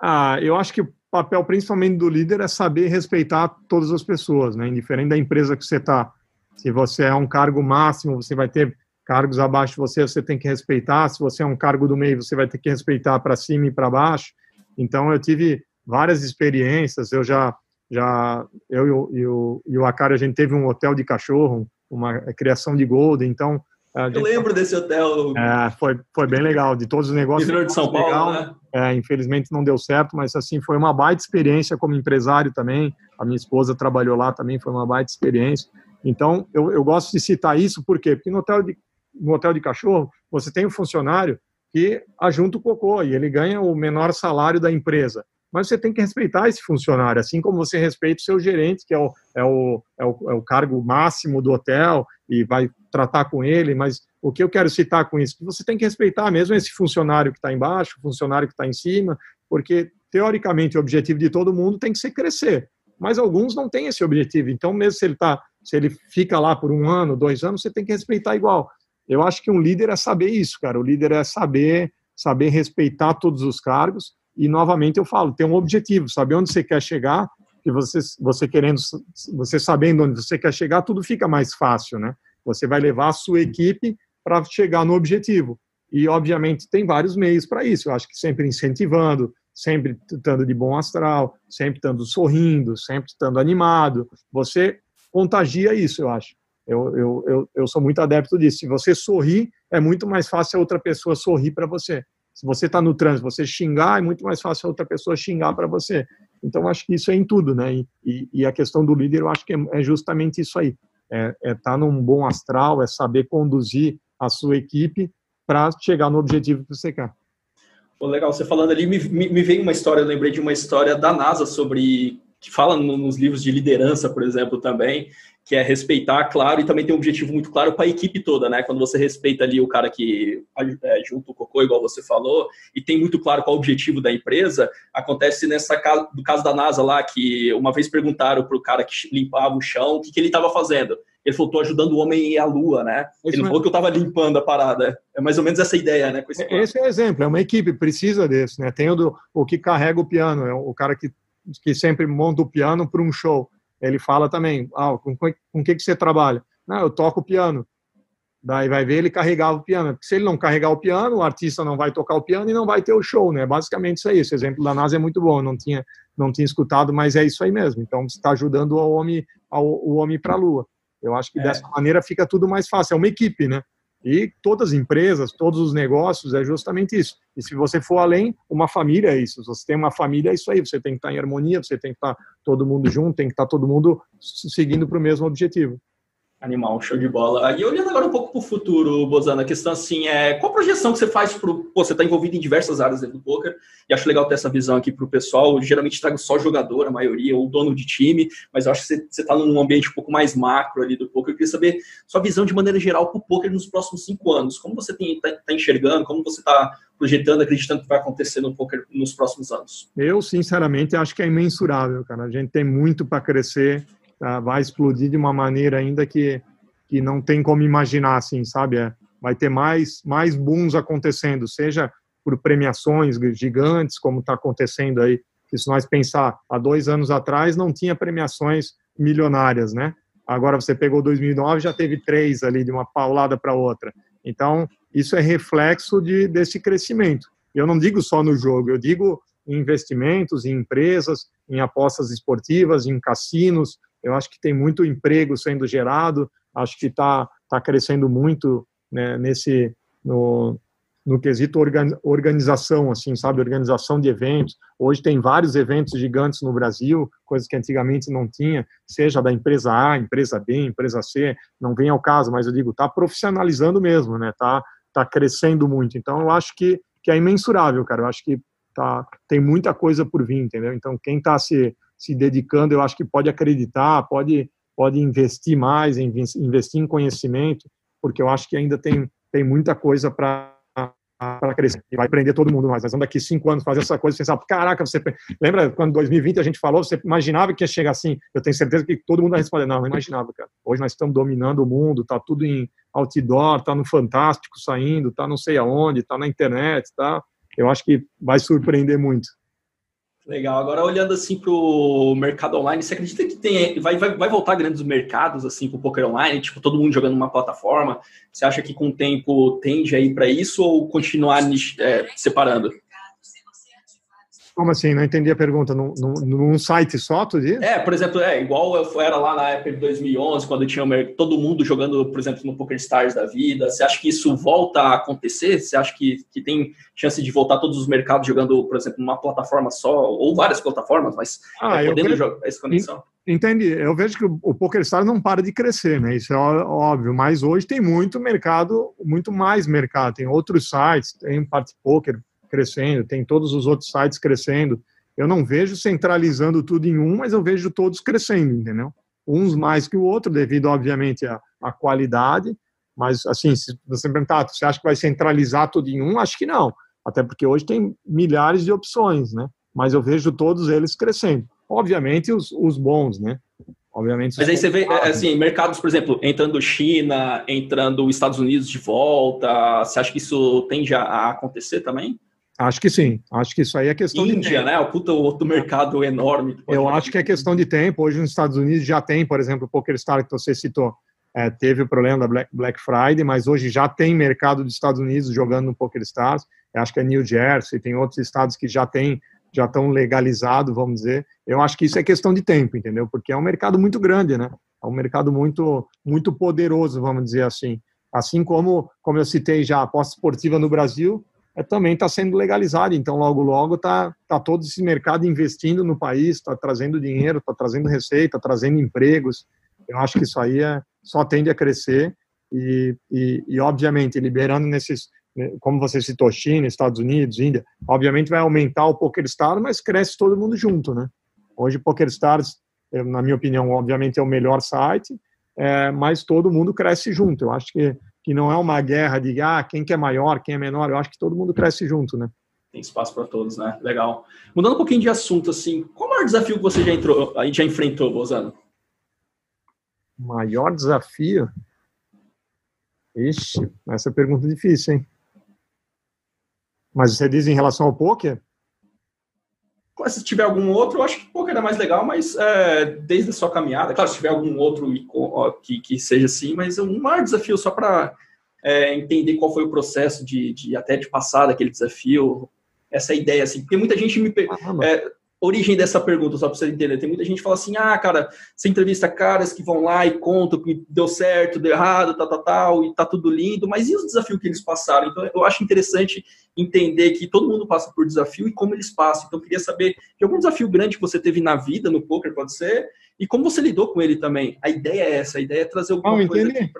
Ah, eu acho que o papel principalmente do líder é saber respeitar todas as pessoas, né? Indiferente da empresa que você está. Se você é um cargo máximo, você vai ter cargos abaixo de você, você tem que respeitar. Se você é um cargo do meio, você vai ter que respeitar para cima e para baixo. Então, eu tive várias experiências. Eu já, já eu e o, e o Akari, a gente teve um hotel de cachorro, uma criação de Golden. Então, eu lembro desse hotel. É, foi, foi bem legal. De todos os negócios. Interior de São Paulo, legal, né? É, infelizmente não deu certo, mas assim foi uma baita experiência como empresário também. A minha esposa trabalhou lá também, foi uma baita experiência. Então eu, eu gosto de citar isso por quê? Porque no hotel de no hotel de cachorro você tem um funcionário que ajunta o cocô e ele ganha o menor salário da empresa. Mas você tem que respeitar esse funcionário, assim como você respeita o seu gerente, que é o, é o, é o, é o cargo máximo do hotel, e vai tratar com ele. Mas o que eu quero citar com isso? Que você tem que respeitar mesmo esse funcionário que está embaixo, o funcionário que está em cima, porque teoricamente o objetivo de todo mundo tem que ser crescer. Mas alguns não têm esse objetivo. Então, mesmo se ele tá, se ele fica lá por um ano, dois anos, você tem que respeitar igual. Eu acho que um líder é saber isso, cara. O líder é saber, saber respeitar todos os cargos. E novamente eu falo, ter um objetivo, saber onde você quer chegar. Que você, você querendo, você sabendo onde você quer chegar, tudo fica mais fácil, né? Você vai levar a sua equipe para chegar no objetivo. E, obviamente, tem vários meios para isso. Eu acho que sempre incentivando, sempre estando de bom astral, sempre estando sorrindo, sempre estando animado. Você contagia isso, eu acho. Eu, eu, eu, eu sou muito adepto disso. Se você sorrir, é muito mais fácil a outra pessoa sorrir para você. Se você está no trânsito, você xingar, é muito mais fácil a outra pessoa xingar para você. Então, acho que isso é em tudo, né? E, e, e, a questão do líder, eu acho que é, é justamente isso aí. É estar é tá num bom astral, é saber conduzir a sua equipe para chegar no objetivo que você quer. Pô, legal, você falando ali, me, me, me veio uma história, eu lembrei de uma história da NASA sobre que fala nos livros de liderança, por exemplo, também, que é respeitar, claro, e também tem um objetivo muito claro para a equipe toda, né? Quando você respeita ali o cara que é, junto o cocô, igual você falou, e tem muito claro qual é o objetivo da empresa, acontece nessa do caso da NASA lá, que uma vez perguntaram para o cara que limpava o chão o que, que ele estava fazendo. Ele falou, tô ajudando o homem à lua, né? Ele não falou que eu estava limpando a parada. É mais ou menos essa ideia, né? Esse, esse, é o exemplo, é uma equipe, precisa desse, né? Tem o, do, o que carrega o piano, é o cara que, que sempre monta o piano para um show ele fala também, ah, com, com que, que você trabalha? Não, eu toco piano. Daí vai ver ele carregava o piano. Porque se ele não carregar o piano, o artista não vai tocar o piano e não vai ter o show, né? Basicamente isso aí. Esse exemplo da NASA é muito bom. Eu não tinha, não tinha escutado, mas é isso aí mesmo. Então você está ajudando o homem, ao, o homem para a Lua. Eu acho que é. dessa maneira fica tudo mais fácil. É uma equipe, né? E todas as empresas, todos os negócios é justamente isso. E se você for além, uma família é isso. Se você tem uma família, é isso aí. Você tem que estar em harmonia, você tem que estar todo mundo junto, tem que estar todo mundo seguindo para o mesmo objetivo. Animal, show de bola. E olhando agora um pouco para o futuro, Bozana, a questão assim é qual projeção que você faz para você está envolvido em diversas áreas dentro do poker e acho legal ter essa visão aqui para o pessoal. Eu, geralmente trago só jogador, a maioria, ou dono de time, mas eu acho que você está num ambiente um pouco mais macro ali do poker. Eu queria saber sua visão de maneira geral para o poker nos próximos cinco anos. Como você está tá enxergando, como você está projetando, acreditando que vai acontecer no poker nos próximos anos? Eu, sinceramente, acho que é imensurável, cara. A gente tem muito para crescer tá? vai explodir de uma maneira ainda que, que não tem como imaginar, assim, sabe? É, vai ter mais, mais booms acontecendo, seja por premiações gigantes, como está acontecendo aí. Que se nós pensar, há dois anos atrás não tinha premiações milionárias, né? Agora você pegou 2009, já teve três ali, de uma paulada para outra. Então, isso é reflexo de, desse crescimento. Eu não digo só no jogo, eu digo em investimentos, em empresas, em apostas esportivas, em cassinos, eu acho que tem muito emprego sendo gerado, acho que está tá crescendo muito né, nesse no, no quesito organização, assim, sabe, organização de eventos. Hoje tem vários eventos gigantes no Brasil, coisas que antigamente não tinha, seja da empresa A, empresa B, empresa C, não vem ao caso, mas eu digo, está profissionalizando mesmo, né? Tá, tá crescendo muito. Então, eu acho que, que é imensurável, cara. Eu acho que tá, tem muita coisa por vir, entendeu? Então, quem está se, se dedicando, eu acho que pode acreditar, pode, pode investir mais, investir em conhecimento, porque eu acho que ainda tem, tem muita coisa para para crescer e vai prender todo mundo mais. Vamos daqui cinco anos fazer essa coisa pensar, caraca, você lembra quando 2020 a gente falou, você imaginava que ia chegar assim? Eu tenho certeza que todo mundo vai responder, não, não imaginava, cara. Hoje nós estamos dominando o mundo, tá tudo em outdoor, tá no Fantástico saindo, tá não sei aonde, tá na internet, tá? Eu acho que vai surpreender muito. Legal. Agora, olhando assim para o mercado online, você acredita que tem, vai, vai, vai voltar grandes mercados assim para o poker online? Tipo, todo mundo jogando uma plataforma? Você acha que com o tempo tende aí para isso ou continuar é, separando? Como assim? Não entendi a pergunta. Num, num, num site só, tu diz? É, por exemplo, é igual eu era lá na época de 2011, quando tinha todo mundo jogando, por exemplo, no Poker Stars da vida. Você acha que isso volta a acontecer? Você acha que, que tem chance de voltar todos os mercados jogando, por exemplo, numa plataforma só, ou várias plataformas, mas ah, é, podendo jogar essa conexão? Entendi. Eu vejo que o Poker Stars não para de crescer, né? Isso é óbvio. Mas hoje tem muito mercado, muito mais mercado. Tem outros sites, tem Party Poker, crescendo, tem todos os outros sites crescendo. Eu não vejo centralizando tudo em um, mas eu vejo todos crescendo, entendeu? Uns mais que o outro, devido, obviamente, à, à qualidade. Mas, assim, se você perguntar, você acha que vai centralizar tudo em um? Acho que não. Até porque hoje tem milhares de opções, né? Mas eu vejo todos eles crescendo. Obviamente, os, os bons, né? Obviamente. Mas aí você vê, é, assim, mercados, por exemplo, entrando China, entrando Estados Unidos de volta, você acha que isso tende a acontecer também? Acho que sim. Acho que isso aí é questão Índia, de tempo. né? O puta outro mercado enorme. Eu acho que é questão de tempo. Hoje nos Estados Unidos já tem, por exemplo, o PokerStar que você citou. É, teve o problema da Black, Black, Friday, mas hoje já tem mercado dos Estados Unidos jogando no PokerStars. Eu acho que é New Jersey, tem outros estados que já tem, já estão legalizados, vamos dizer. Eu acho que isso é questão de tempo, entendeu? Porque é um mercado muito grande, né? É um mercado muito, muito poderoso, vamos dizer assim. Assim como, como eu citei já, a aposta esportiva no Brasil, é, também está sendo legalizado. Então, logo, logo, está tá todo esse mercado investindo no país, está trazendo dinheiro, está trazendo receita, trazendo empregos. Eu acho que isso aí é, só tende a crescer e, e, e, obviamente, liberando nesses, né, como você citou, China, Estados Unidos, Índia, obviamente vai aumentar o PokerStars, mas cresce todo mundo junto, né? Hoje, PokerStars, na minha opinião, obviamente é o melhor site, é, mas todo mundo cresce junto. Eu acho que que não é uma guerra de ah, quem que é maior, quem é menor. Eu acho que todo mundo cresce junto, né? Tem espaço para todos, né? Legal. Mudando um pouquinho de assunto, assim, qual o maior desafio que você já entrou, já enfrentou, Bozano? Maior desafio? Ixi, essa pergunta é difícil, hein? Mas você diz em relação ao poker? Se tiver algum outro, eu acho que poker é mais legal, mas é, desde a sua caminhada, claro, se tiver algum outro que, que seja assim, mas um maior desafio só para é, entender qual foi o processo de, de até de passar daquele desafio, essa ideia, assim, porque muita gente me. Ah, é, origem dessa pergunta, só para você entender. Tem muita gente que fala assim: ah, cara, você entrevista caras que vão lá e contam que deu certo, deu errado, tal, tal, tal, e tá tudo lindo, mas e os desafios que eles passaram? Então, eu acho interessante entender que todo mundo passa por desafio e como eles passam. Então, eu queria saber de algum desafio grande que você teve na vida, no poker, pode ser, e como você lidou com ele também. A ideia é essa, a ideia é trazer alguma ah, coisa aqui.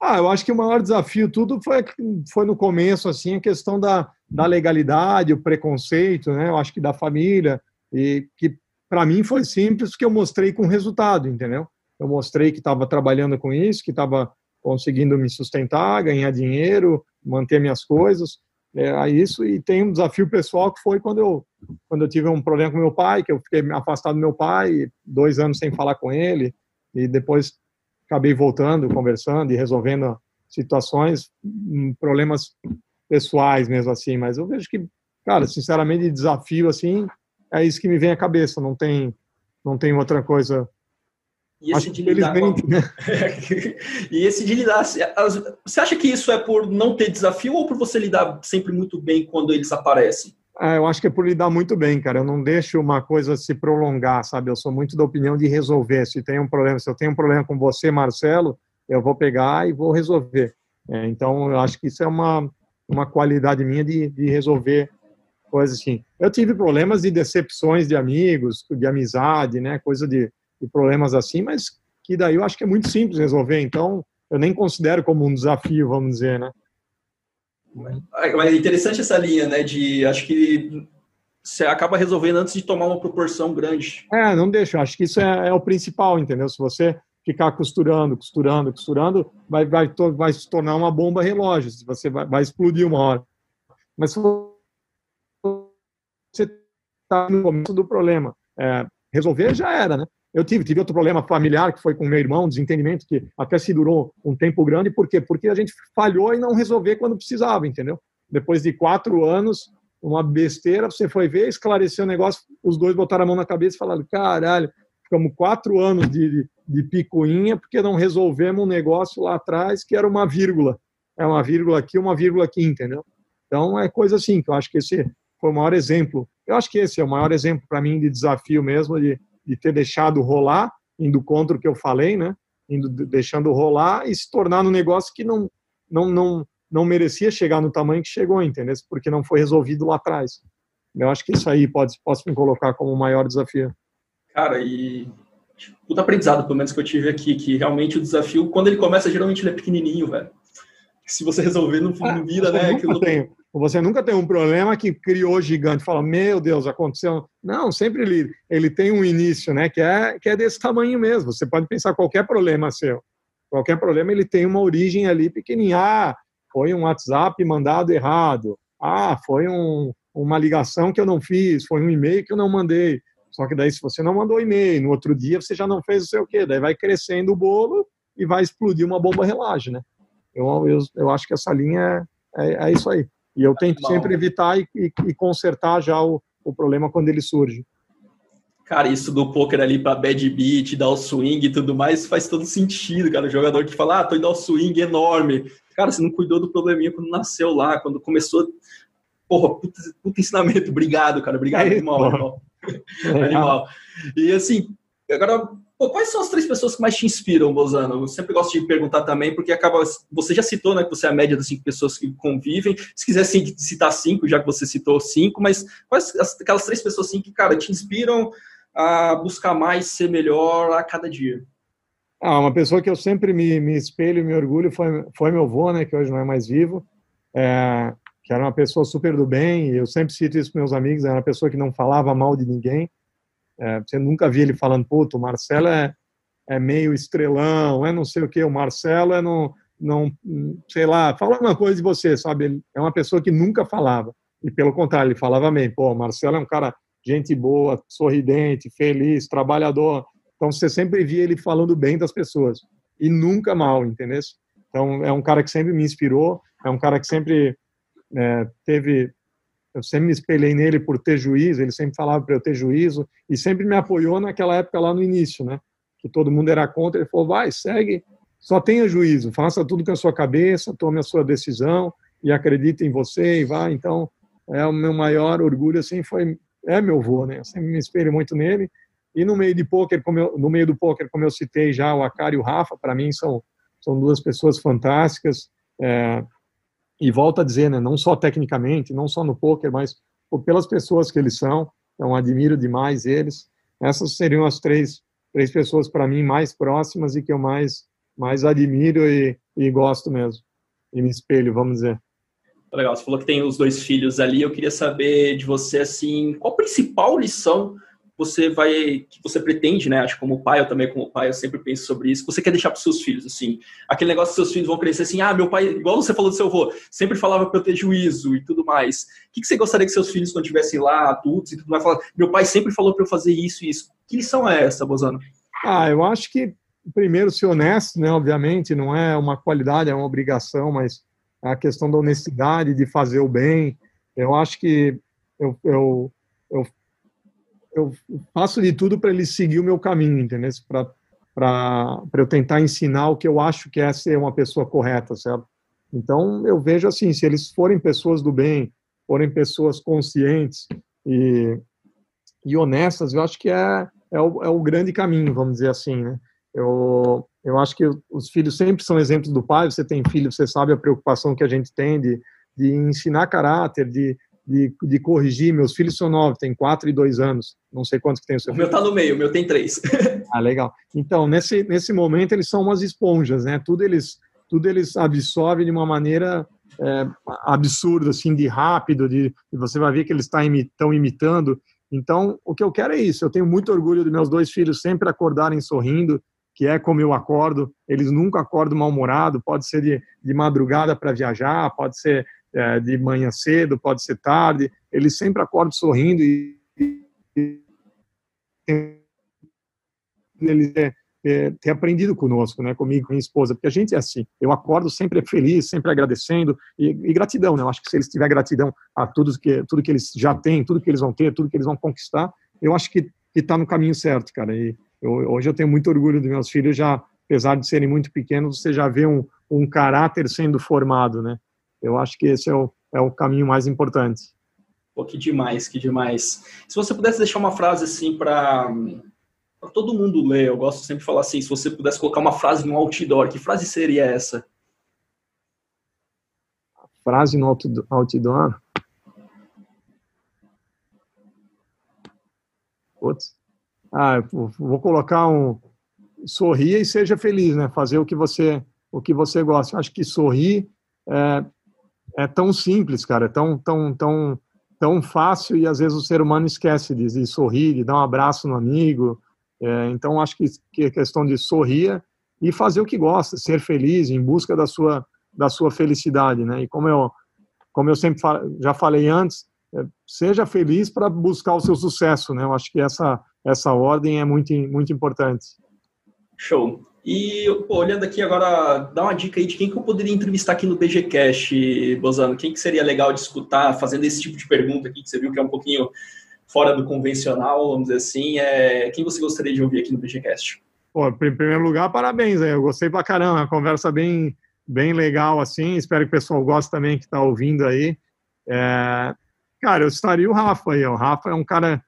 Ah, eu acho que o maior desafio tudo foi, foi no começo, assim, a questão da, da legalidade, o preconceito, né? Eu acho que da família, e que para mim foi simples, que eu mostrei com resultado, entendeu? Eu mostrei que estava trabalhando com isso, que estava conseguindo me sustentar, ganhar dinheiro, manter minhas coisas, é isso. E tem um desafio pessoal que foi quando eu quando eu tive um problema com meu pai, que eu fiquei afastado do meu pai, dois anos sem falar com ele, e depois acabei voltando, conversando e resolvendo situações, hum, problemas pessoais mesmo assim. Mas eu vejo que, cara, sinceramente, desafio assim é isso que me vem à cabeça, não tem, não tem outra coisa. E esse, de lidar com... né? e esse de lidar, você acha que isso é por não ter desafio ou por você lidar sempre muito bem quando eles aparecem? É, eu acho que é por lidar muito bem, cara. Eu não deixo uma coisa se prolongar, sabe? Eu sou muito da opinião de resolver. Se tem um problema, se eu tenho um problema com você, Marcelo, eu vou pegar e vou resolver. É, então, eu acho que isso é uma, uma qualidade minha de, de resolver coisas assim. Eu tive problemas de decepções de amigos, de amizade, né, coisa de, de problemas assim, mas que daí eu acho que é muito simples resolver, então eu nem considero como um desafio, vamos dizer, né. Mas é interessante essa linha, né, de, acho que você acaba resolvendo antes de tomar uma proporção grande. É, não deixa. Acho que isso é, é o principal, entendeu? Se você ficar costurando, costurando, costurando, vai, vai, vai se tornar uma bomba relógio. Você vai, vai explodir uma hora. Mas se está no começo do problema, é, resolver já era, né? Eu tive, tive outro problema familiar que foi com meu irmão, desentendimento que até se durou um tempo grande. Por quê? Porque a gente falhou em não resolver quando precisava, entendeu? Depois de quatro anos, uma besteira, você foi ver, esclareceu o negócio, os dois botaram a mão na cabeça e falaram, caralho, ficamos quatro anos de, de, de picuinha porque não resolvemos um negócio lá atrás que era uma vírgula. É uma vírgula aqui, uma vírgula aqui, entendeu? Então, é coisa assim, que eu acho que esse foi o maior exemplo. Eu acho que esse é o maior exemplo para mim de desafio mesmo, de, de ter deixado rolar, indo contra o que eu falei, né? Indo, deixando rolar e se tornar um negócio que não, não, não, não merecia chegar no tamanho que chegou, entendeu? Porque não foi resolvido lá atrás. Eu acho que isso aí pode posso me colocar como o maior desafio. Cara, e puta aprendizado, pelo menos que eu tive aqui, que realmente o desafio, quando ele começa, geralmente ele é pequenininho, velho. Se você resolver, não, não vira, né? Nunca tem, você nunca tem um problema que criou gigante, fala, meu Deus, aconteceu. Não, sempre ele, ele tem um início, né? Que é, que é desse tamanho mesmo. Você pode pensar qualquer problema seu. Qualquer problema, ele tem uma origem ali pequenininha. Ah, foi um WhatsApp mandado errado. Ah, foi um, uma ligação que eu não fiz, foi um e-mail que eu não mandei. Só que daí, se você não mandou e-mail, no outro dia você já não fez o seu quê. Daí vai crescendo o bolo e vai explodir uma bomba relógio, né? Eu, eu, eu acho que essa linha é, é, é isso aí. E eu tento sempre evitar e, e, e consertar já o, o problema quando ele surge. Cara, isso do poker ali para bad beat, dar o swing e tudo mais faz todo sentido, cara. O jogador que fala, ah, tô indo ao swing enorme, Cara, você não cuidou do probleminha quando nasceu lá, quando começou. Porra, puta, puta ensinamento. Obrigado, cara. Obrigado, é, animal. Animal. animal. E assim, agora, pô, quais são as três pessoas que mais te inspiram, Bozano? Eu sempre gosto de perguntar também, porque acaba. Você já citou, né, que você é a média das cinco pessoas que convivem. Se quiser sim, citar cinco, já que você citou cinco, mas quais aquelas três pessoas assim que, cara, te inspiram a buscar mais, ser melhor a cada dia? Ah, uma pessoa que eu sempre me, me espelho e me orgulho foi, foi meu avô, né, que hoje não é mais vivo, é, que era uma pessoa super do bem, e eu sempre cito isso para meus amigos, era uma pessoa que não falava mal de ninguém, é, você nunca via ele falando, puto, o Marcelo é, é meio estrelão, é não sei o que, o Marcelo é não, não, sei lá, fala uma coisa de você, sabe, ele é uma pessoa que nunca falava, e pelo contrário, ele falava bem, pô, o Marcelo é um cara gente boa, sorridente, feliz, trabalhador, então você sempre via ele falando bem das pessoas. E nunca mal, entendeu? Então é um cara que sempre me inspirou, é um cara que sempre é, teve, eu sempre me espelhei nele por ter juízo, ele sempre falava para eu ter juízo e sempre me apoiou naquela época lá no início, né? Que todo mundo era contra, ele falou, vai, segue, só tenha juízo, faça tudo com a sua cabeça, tome a sua decisão e acredite em você e vá. Então é o meu maior orgulho assim foi é meu avô, né? Eu sempre me espelho muito nele e no meio de poker, como eu, no meio do poker, como eu citei já, o Akari e o Rafa, para mim são são duas pessoas fantásticas. É, e volto a dizer, né, não só tecnicamente, não só no poker, mas pelas pessoas que eles são. Então admiro demais eles. Essas seriam as três três pessoas para mim mais próximas e que eu mais mais admiro e, e gosto mesmo. E me espelho, vamos dizer. Legal, você falou que tem os dois filhos ali. Eu queria saber de você assim, qual a principal lição você vai, que você pretende, né? Acho como pai, eu também como pai, eu sempre penso sobre isso. Você quer deixar para seus filhos, assim, aquele negócio que seus filhos vão crescer assim, ah, meu pai, igual você falou do seu avô, sempre falava para eu ter juízo e tudo mais. O que, que você gostaria que seus filhos, quando estivessem lá, adultos e tudo mais, falar, meu pai sempre falou para eu fazer isso e isso. Que lição é essa, Bozano? Ah, eu acho que primeiro ser honesto, né? Obviamente, não é uma qualidade, é uma obrigação, mas é a questão da honestidade, de fazer o bem. Eu acho que eu, eu, eu eu faço de tudo para ele seguir o meu caminho, entendeu? Para eu tentar ensinar o que eu acho que é ser uma pessoa correta, certo? Então, eu vejo assim, se eles forem pessoas do bem, forem pessoas conscientes e, e honestas, eu acho que é, é, o, é o grande caminho, vamos dizer assim, né? Eu, eu acho que os filhos sempre são exemplos do pai, você tem filho, você sabe a preocupação que a gente tem de, de ensinar caráter, de, de, de corrigir. Meus filhos são novos, tem quatro e dois anos. Não sei quantos que tem o seu. O meu tá no meio, o meu tem três. ah, legal. Então, nesse, nesse momento, eles são umas esponjas, né? Tudo eles, tudo eles absorvem de uma maneira é, absurdo, assim, de rápido, de, você vai ver que eles estão imitando. Então, o que eu quero é isso. Eu tenho muito orgulho de meus dois filhos sempre acordarem sorrindo, que é como eu acordo. Eles nunca acordam mal-humorado. Pode ser de, de madrugada para viajar, pode ser é, de manhã cedo, pode ser tarde. Eles sempre acordam sorrindo e, e eles é, é, ter aprendido conosco, né, comigo, com minha esposa, porque a gente é assim. Eu acordo sempre feliz, sempre agradecendo e, e gratidão, né? Eu acho que se eles tiverem gratidão a tudo que tudo que eles já têm, tudo que eles vão ter, tudo que eles vão conquistar, eu acho que está no caminho certo, cara. E eu, hoje eu tenho muito orgulho dos meus filhos, já apesar de serem muito pequenos, você já vê um, um caráter sendo formado, né? Eu acho que esse é o, é o caminho mais importante. Pô, que demais, que demais. Se você pudesse deixar uma frase assim para todo mundo ler. Eu gosto sempre de falar assim, se você pudesse colocar uma frase no outdoor, que frase seria essa? A frase no outdoor? Putz. Ah, vou colocar um sorria e seja feliz, né? Fazer o que você o que você gosta. Acho que sorrir é, é tão simples, cara, é tão tão tão tão fácil e às vezes o ser humano esquece de, de sorrir, de dar um abraço no amigo, é, então, acho que, que é questão de sorrir e fazer o que gosta, ser feliz, em busca da sua, da sua felicidade, né? E como eu, como eu sempre já falei antes, é, seja feliz para buscar o seu sucesso, né? Eu acho que essa, essa ordem é muito, muito importante. Show. E, pô, olhando aqui agora, dá uma dica aí de quem que eu poderia entrevistar aqui no BGCast, Bozano. Quem que seria legal de escutar, fazendo esse tipo de pergunta aqui, que você viu que é um pouquinho fora do convencional, vamos dizer assim. É, quem você gostaria de ouvir aqui no BGCast? Pô, em primeiro lugar, parabéns. Eu gostei pra caramba, uma conversa bem, bem legal, assim. Espero que o pessoal goste também que está ouvindo aí. É, cara, eu estaria o Rafa aí. O Rafa é um cara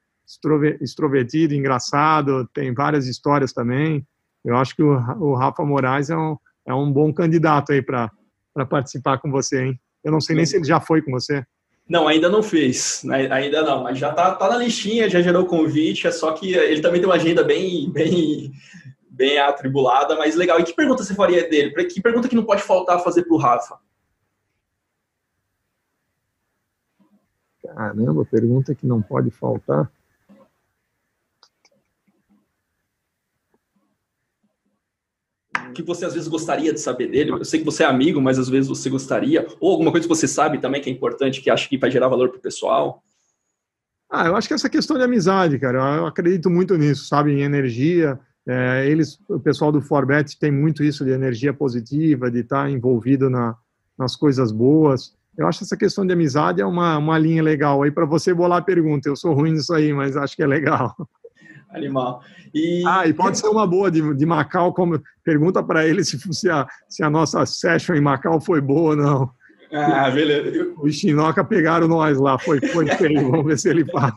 extrovertido, engraçado, tem várias histórias também. Eu acho que o, o Rafa Moraes é um, é um bom candidato aí para participar com você, hein? Eu não sei nem se ele já foi com você. Não, ainda não fez, né? ainda não, mas já tá, tá na listinha, já gerou convite, é só que ele também tem uma agenda bem, bem, bem atribulada, mas legal. E que pergunta você faria dele? Que pergunta que não pode faltar fazer para o Rafa? Caramba, pergunta que não pode faltar. Que você às vezes gostaria de saber dele? Eu sei que você é amigo, mas às vezes você gostaria, ou alguma coisa que você sabe também que é importante, que acha que vai gerar valor para o pessoal? Ah, eu acho que essa questão de amizade, cara, eu acredito muito nisso, sabe, em energia. É, eles, o pessoal do Forbet tem muito isso de energia positiva, de estar envolvido na, nas coisas boas. Eu acho essa questão de amizade é uma, uma linha legal aí para você bolar a pergunta. Eu sou ruim nisso aí, mas acho que é legal. Animal. E... Ah, e pode ser uma boa de, de Macau, como pergunta para ele se, se, a, se a nossa session em Macau foi boa ou não. Ah, beleza. Os Chinoca pegaram nós lá, foi, foi feio, vamos ver se ele fala.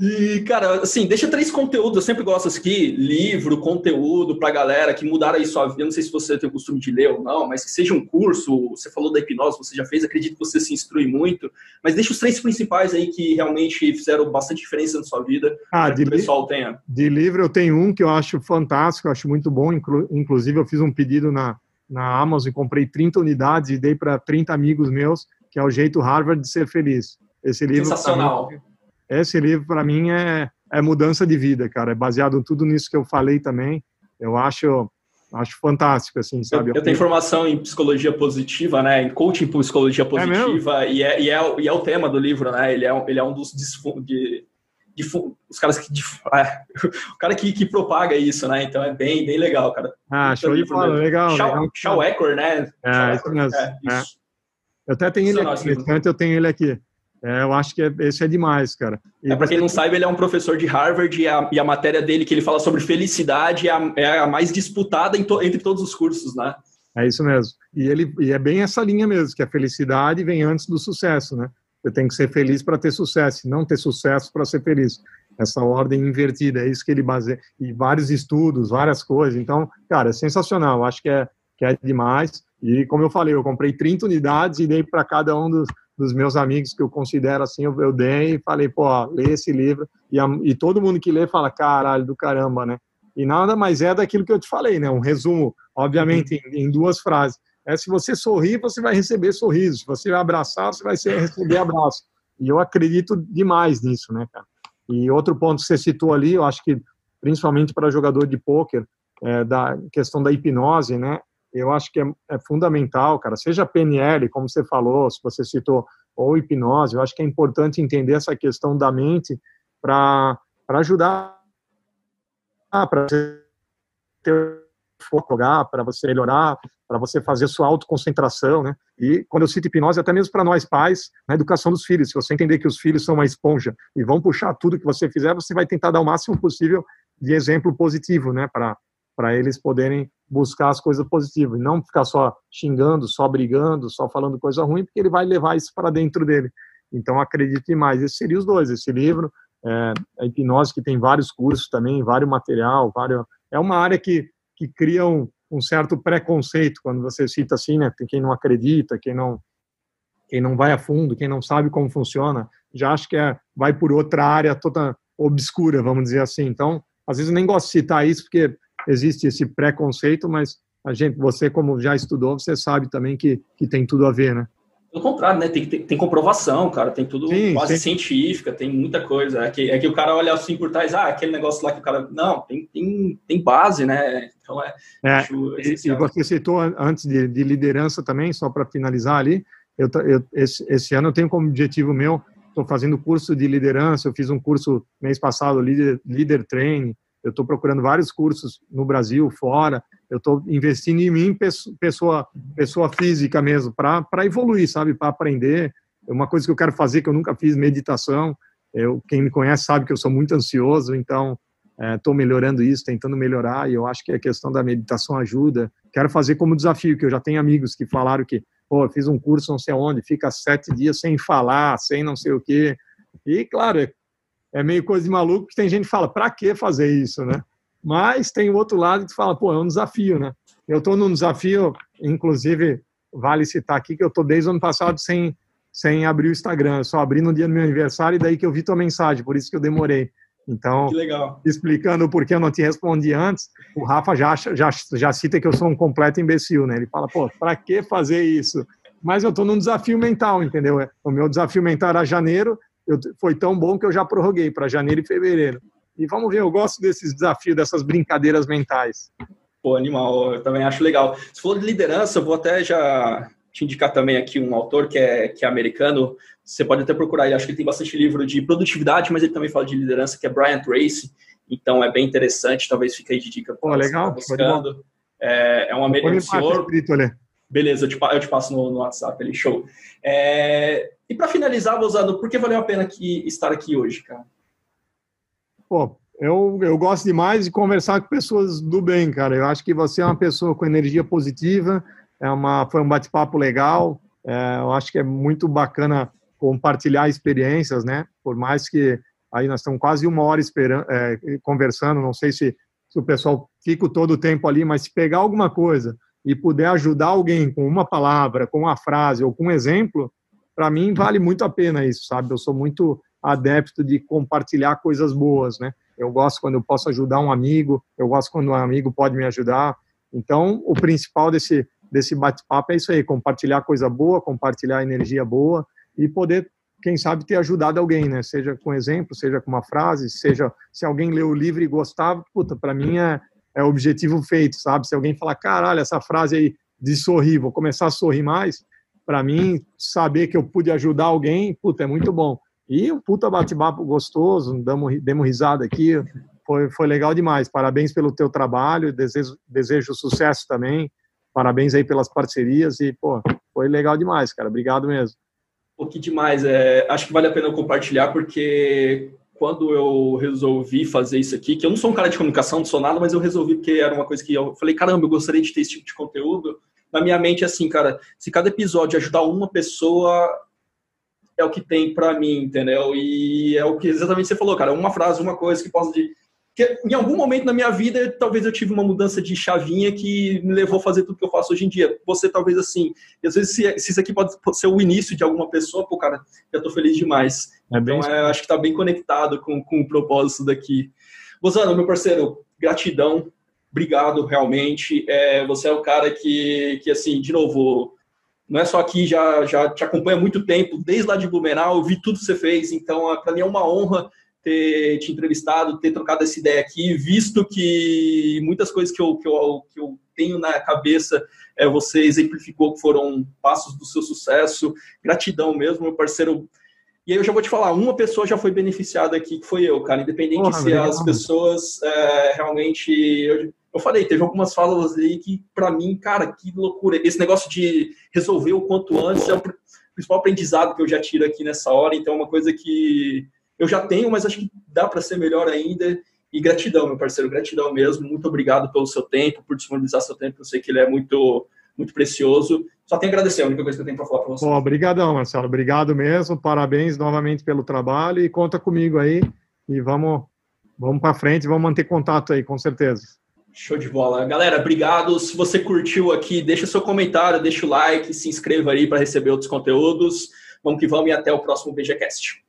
E, cara, assim, deixa três conteúdos, eu sempre gosto aqui, livro, conteúdo pra galera que mudaram aí sua vida, eu não sei se você tem o costume de ler ou não, mas que seja um curso, você falou da hipnose, você já fez, acredito que você se instrui muito, mas deixa os três principais aí que realmente fizeram bastante diferença na sua vida, ah, que o pessoal tenha. De livro eu tenho um que eu acho fantástico, eu acho muito bom, inclusive eu fiz um pedido na, na Amazon e comprei 30 unidades e dei para 30 amigos meus, que é o jeito Harvard de ser feliz. Esse livro Sensacional. Mim, esse livro para mim é, é mudança de vida, cara. É baseado em tudo nisso que eu falei também. Eu acho acho fantástico, assim, sabe? Eu, eu tenho formação em psicologia positiva, né? Em coaching por psicologia é positiva, é e, é, e, é, e é o tema do livro, né? Ele é, ele é um dos de, os caras que é, o cara que, que propaga isso, né? Então é bem bem legal, cara. Ah, show de bola, legal. Shaw, Ecker, né? É, Shaw isso mesmo. É, isso. Eu até tenho ele aqui, eu tenho ele aqui. É, eu acho que é, esse é demais, cara. E é, para quem não sabe, ele é um professor de Harvard e a, e a matéria dele que ele fala sobre felicidade é a, é a mais disputada to, entre todos os cursos, né? É isso mesmo. E, ele, e é bem essa linha mesmo, que a felicidade vem antes do sucesso, né? Você tem que ser feliz para ter sucesso, não ter sucesso para ser feliz. Essa ordem invertida, é isso que ele baseia. E vários estudos, várias coisas. Então, cara, é sensacional. Acho que é, que é demais. E como eu falei, eu comprei 30 unidades e dei para cada um dos, dos meus amigos que eu considero assim, eu, eu dei e falei, pô, lê esse livro. E, a, e todo mundo que lê fala, caralho, do caramba, né? E nada mais é daquilo que eu te falei, né? Um resumo, obviamente, em, em duas frases. É se você sorrir, você vai receber sorriso. Se você abraçar, você vai receber abraço. E eu acredito demais nisso, né, cara? E outro ponto que você citou ali, eu acho que principalmente para jogador de pôquer, é, da questão da hipnose, né? Eu acho que é, é, fundamental, cara. Seja PNL, como você falou, se você citou, ou hipnose, eu acho que é importante entender essa questão da mente para ajudar para ter foco, para você melhorar, para você fazer sua autoconcentração, né? E quando eu cito hipnose, até mesmo para nós pais, na educação dos filhos, se você entender que os filhos são uma esponja e vão puxar tudo que você fizer, você vai tentar dar o máximo possível de exemplo positivo, né? Para para eles poderem buscar as coisas positivas, e não ficar só xingando, só brigando, só falando coisa ruim, porque ele vai levar isso para dentro dele. Então, acredite mais. Esse seria os dois, esse livro, é, a hipnose que tem vários cursos também, vários material, vários... É uma área que, que cria um, certo preconceito quando você cita assim, né? Tem quem não acredita, quem não quem não vai a fundo, quem não sabe como funciona, já acha que é, vai por outra área toda obscura, vamos dizer assim. Então, às vezes eu nem gosto de citar isso porque existe esse preconceito, mas a gente, você como já estudou, você sabe também que, que tem tudo a ver, né? Pelo contrário, né? Tem, tem, tem comprovação, cara. Tem tudo sim, quase sim. científica, tem muita coisa. É que, é que o cara olha assim por trás, ah, aquele negócio lá que o cara. Não, tem, tem, tem base, né? Então é. é e, e, você citou antes de, de liderança também, só para finalizar ali. Eu, eu, esse, esse ano eu tenho como objetivo meu, estou fazendo curso de liderança. Eu fiz um curso mês passado, Leader, Leader Training eu estou procurando vários cursos no Brasil, fora, eu estou investindo em mim, pessoa, pessoa física mesmo, para evoluir, sabe, para aprender. É uma coisa que eu quero fazer, que eu nunca fiz, meditação. Eu, quem me conhece sabe que eu sou muito ansioso, então estou é, melhorando isso, tentando melhorar, e eu acho que a questão da meditação ajuda. Quero fazer como desafio, que eu já tenho amigos que falaram que, pô, eu fiz um curso não sei onde, fica sete dias sem falar, sem não sei o quê. E, claro, é é meio coisa de maluco, que tem gente que fala, para que fazer isso, né? Mas tem o outro lado que fala, pô, é um desafio, né? Eu estou num desafio, inclusive, vale citar aqui que eu estou desde o ano passado sem, sem abrir o Instagram, eu só abri no dia do meu aniversário e daí que eu vi tua mensagem, por isso que eu demorei. Então, explicando o porquê eu não te respondi antes, o Rafa já, já, já cita que eu sou um completo imbecil, né? Ele fala, pô, para que fazer isso? Mas eu estou num desafio mental, entendeu? O meu desafio mental era janeiro, eu, foi tão bom que eu já prorroguei para janeiro e fevereiro. E vamos ver, eu gosto desses desafios, dessas brincadeiras mentais. Pô, animal, eu também acho legal. Se for de liderança, eu vou até já te indicar também aqui um autor que é, que é americano. Você pode até procurar ele, acho que ele tem bastante livro de produtividade, mas ele também fala de liderança, que é Brian Tracy. Então é bem interessante, talvez fique aí de dica. Pô, legal. Tá buscando. É, é um americano. Senhor... Beleza, eu te, eu te passo no, no WhatsApp ali, show. É, e para finalizar, Bozado, por que valeu a pena aqui, estar aqui hoje, cara? Pô, eu, eu gosto demais de conversar com pessoas do bem, cara. Eu acho que você é uma pessoa com energia positiva, é uma, foi um bate-papo legal. É, eu acho que é muito bacana compartilhar experiências, né? Por mais que aí nós estamos quase uma hora é, conversando, não sei se, se o pessoal fica todo o tempo ali, mas se pegar alguma coisa e puder ajudar alguém com uma palavra, com uma frase ou com um exemplo, para mim vale muito a pena isso, sabe? Eu sou muito adepto de compartilhar coisas boas, né? Eu gosto quando eu posso ajudar um amigo, eu gosto quando um amigo pode me ajudar. Então, o principal desse desse bate-papo é isso aí, compartilhar coisa boa, compartilhar energia boa e poder, quem sabe, ter ajudado alguém, né? Seja com exemplo, seja com uma frase, seja se alguém leu o livro e gostava, puta, para mim é, é objetivo feito, sabe? Se alguém falar, caralho, essa frase aí de sorrir, vou começar a sorrir mais, para mim, saber que eu pude ajudar alguém, puta, é muito bom. E um puta bate-papo gostoso, damos, demos risada aqui, foi, foi legal demais. Parabéns pelo teu trabalho, desejo, desejo sucesso também. Parabéns aí pelas parcerias e, pô, foi legal demais, cara. Obrigado mesmo. Pô, que demais. É, acho que vale a pena compartilhar, porque quando eu resolvi fazer isso aqui, que eu não sou um cara de comunicação, não sou nada, mas eu resolvi porque era uma coisa que eu falei, caramba, eu gostaria de ter esse tipo de conteúdo na minha mente, assim, cara, se cada episódio ajudar uma pessoa, é o que tem para mim, entendeu? E é o que exatamente você falou, cara, uma frase, uma coisa que possa de que em algum momento na minha vida, talvez eu tive uma mudança de chavinha que me levou a fazer tudo que eu faço hoje em dia. Você talvez assim, e às vezes se, se isso aqui pode ser o início de alguma pessoa, pô, cara, eu tô feliz demais. É então, é, acho que tá bem conectado com, com o propósito daqui. Bozano, meu parceiro, gratidão obrigado realmente. É, você é o cara que, que, assim, de novo, não é só aqui, já, já te acompanha há muito tempo, desde lá de Blumenau, eu vi tudo que você fez, então para mim é uma honra ter te entrevistado, ter trocado essa ideia aqui, visto que muitas coisas que eu, que eu, que eu tenho na cabeça é, você exemplificou que foram passos do seu sucesso. Gratidão mesmo, meu parceiro. E aí eu já vou te falar, uma pessoa já foi beneficiada aqui, que foi eu, cara. Independente Porra, se as pessoas é, realmente. Eu, eu falei, teve algumas falas aí que, para mim, cara, que loucura. Esse negócio de resolver o quanto antes é o principal aprendizado que eu já tiro aqui nessa hora. Então, é uma coisa que eu já tenho, mas acho que dá para ser melhor ainda. E gratidão, meu parceiro, gratidão mesmo. Muito obrigado pelo seu tempo, por disponibilizar seu tempo. Eu sei que ele é muito, muito precioso. Só tenho a agradecer, a única coisa que eu tenho para falar para você. Bom, obrigadão, Marcelo. Obrigado mesmo. Parabéns novamente pelo trabalho e conta comigo aí. E vamos, vamos para frente, vamos manter contato aí, com certeza. Show de bola. Galera, obrigado. Se você curtiu aqui, deixa seu comentário, deixa o like, se inscreva aí para receber outros conteúdos. Vamos que vamos e até o próximo BGCast.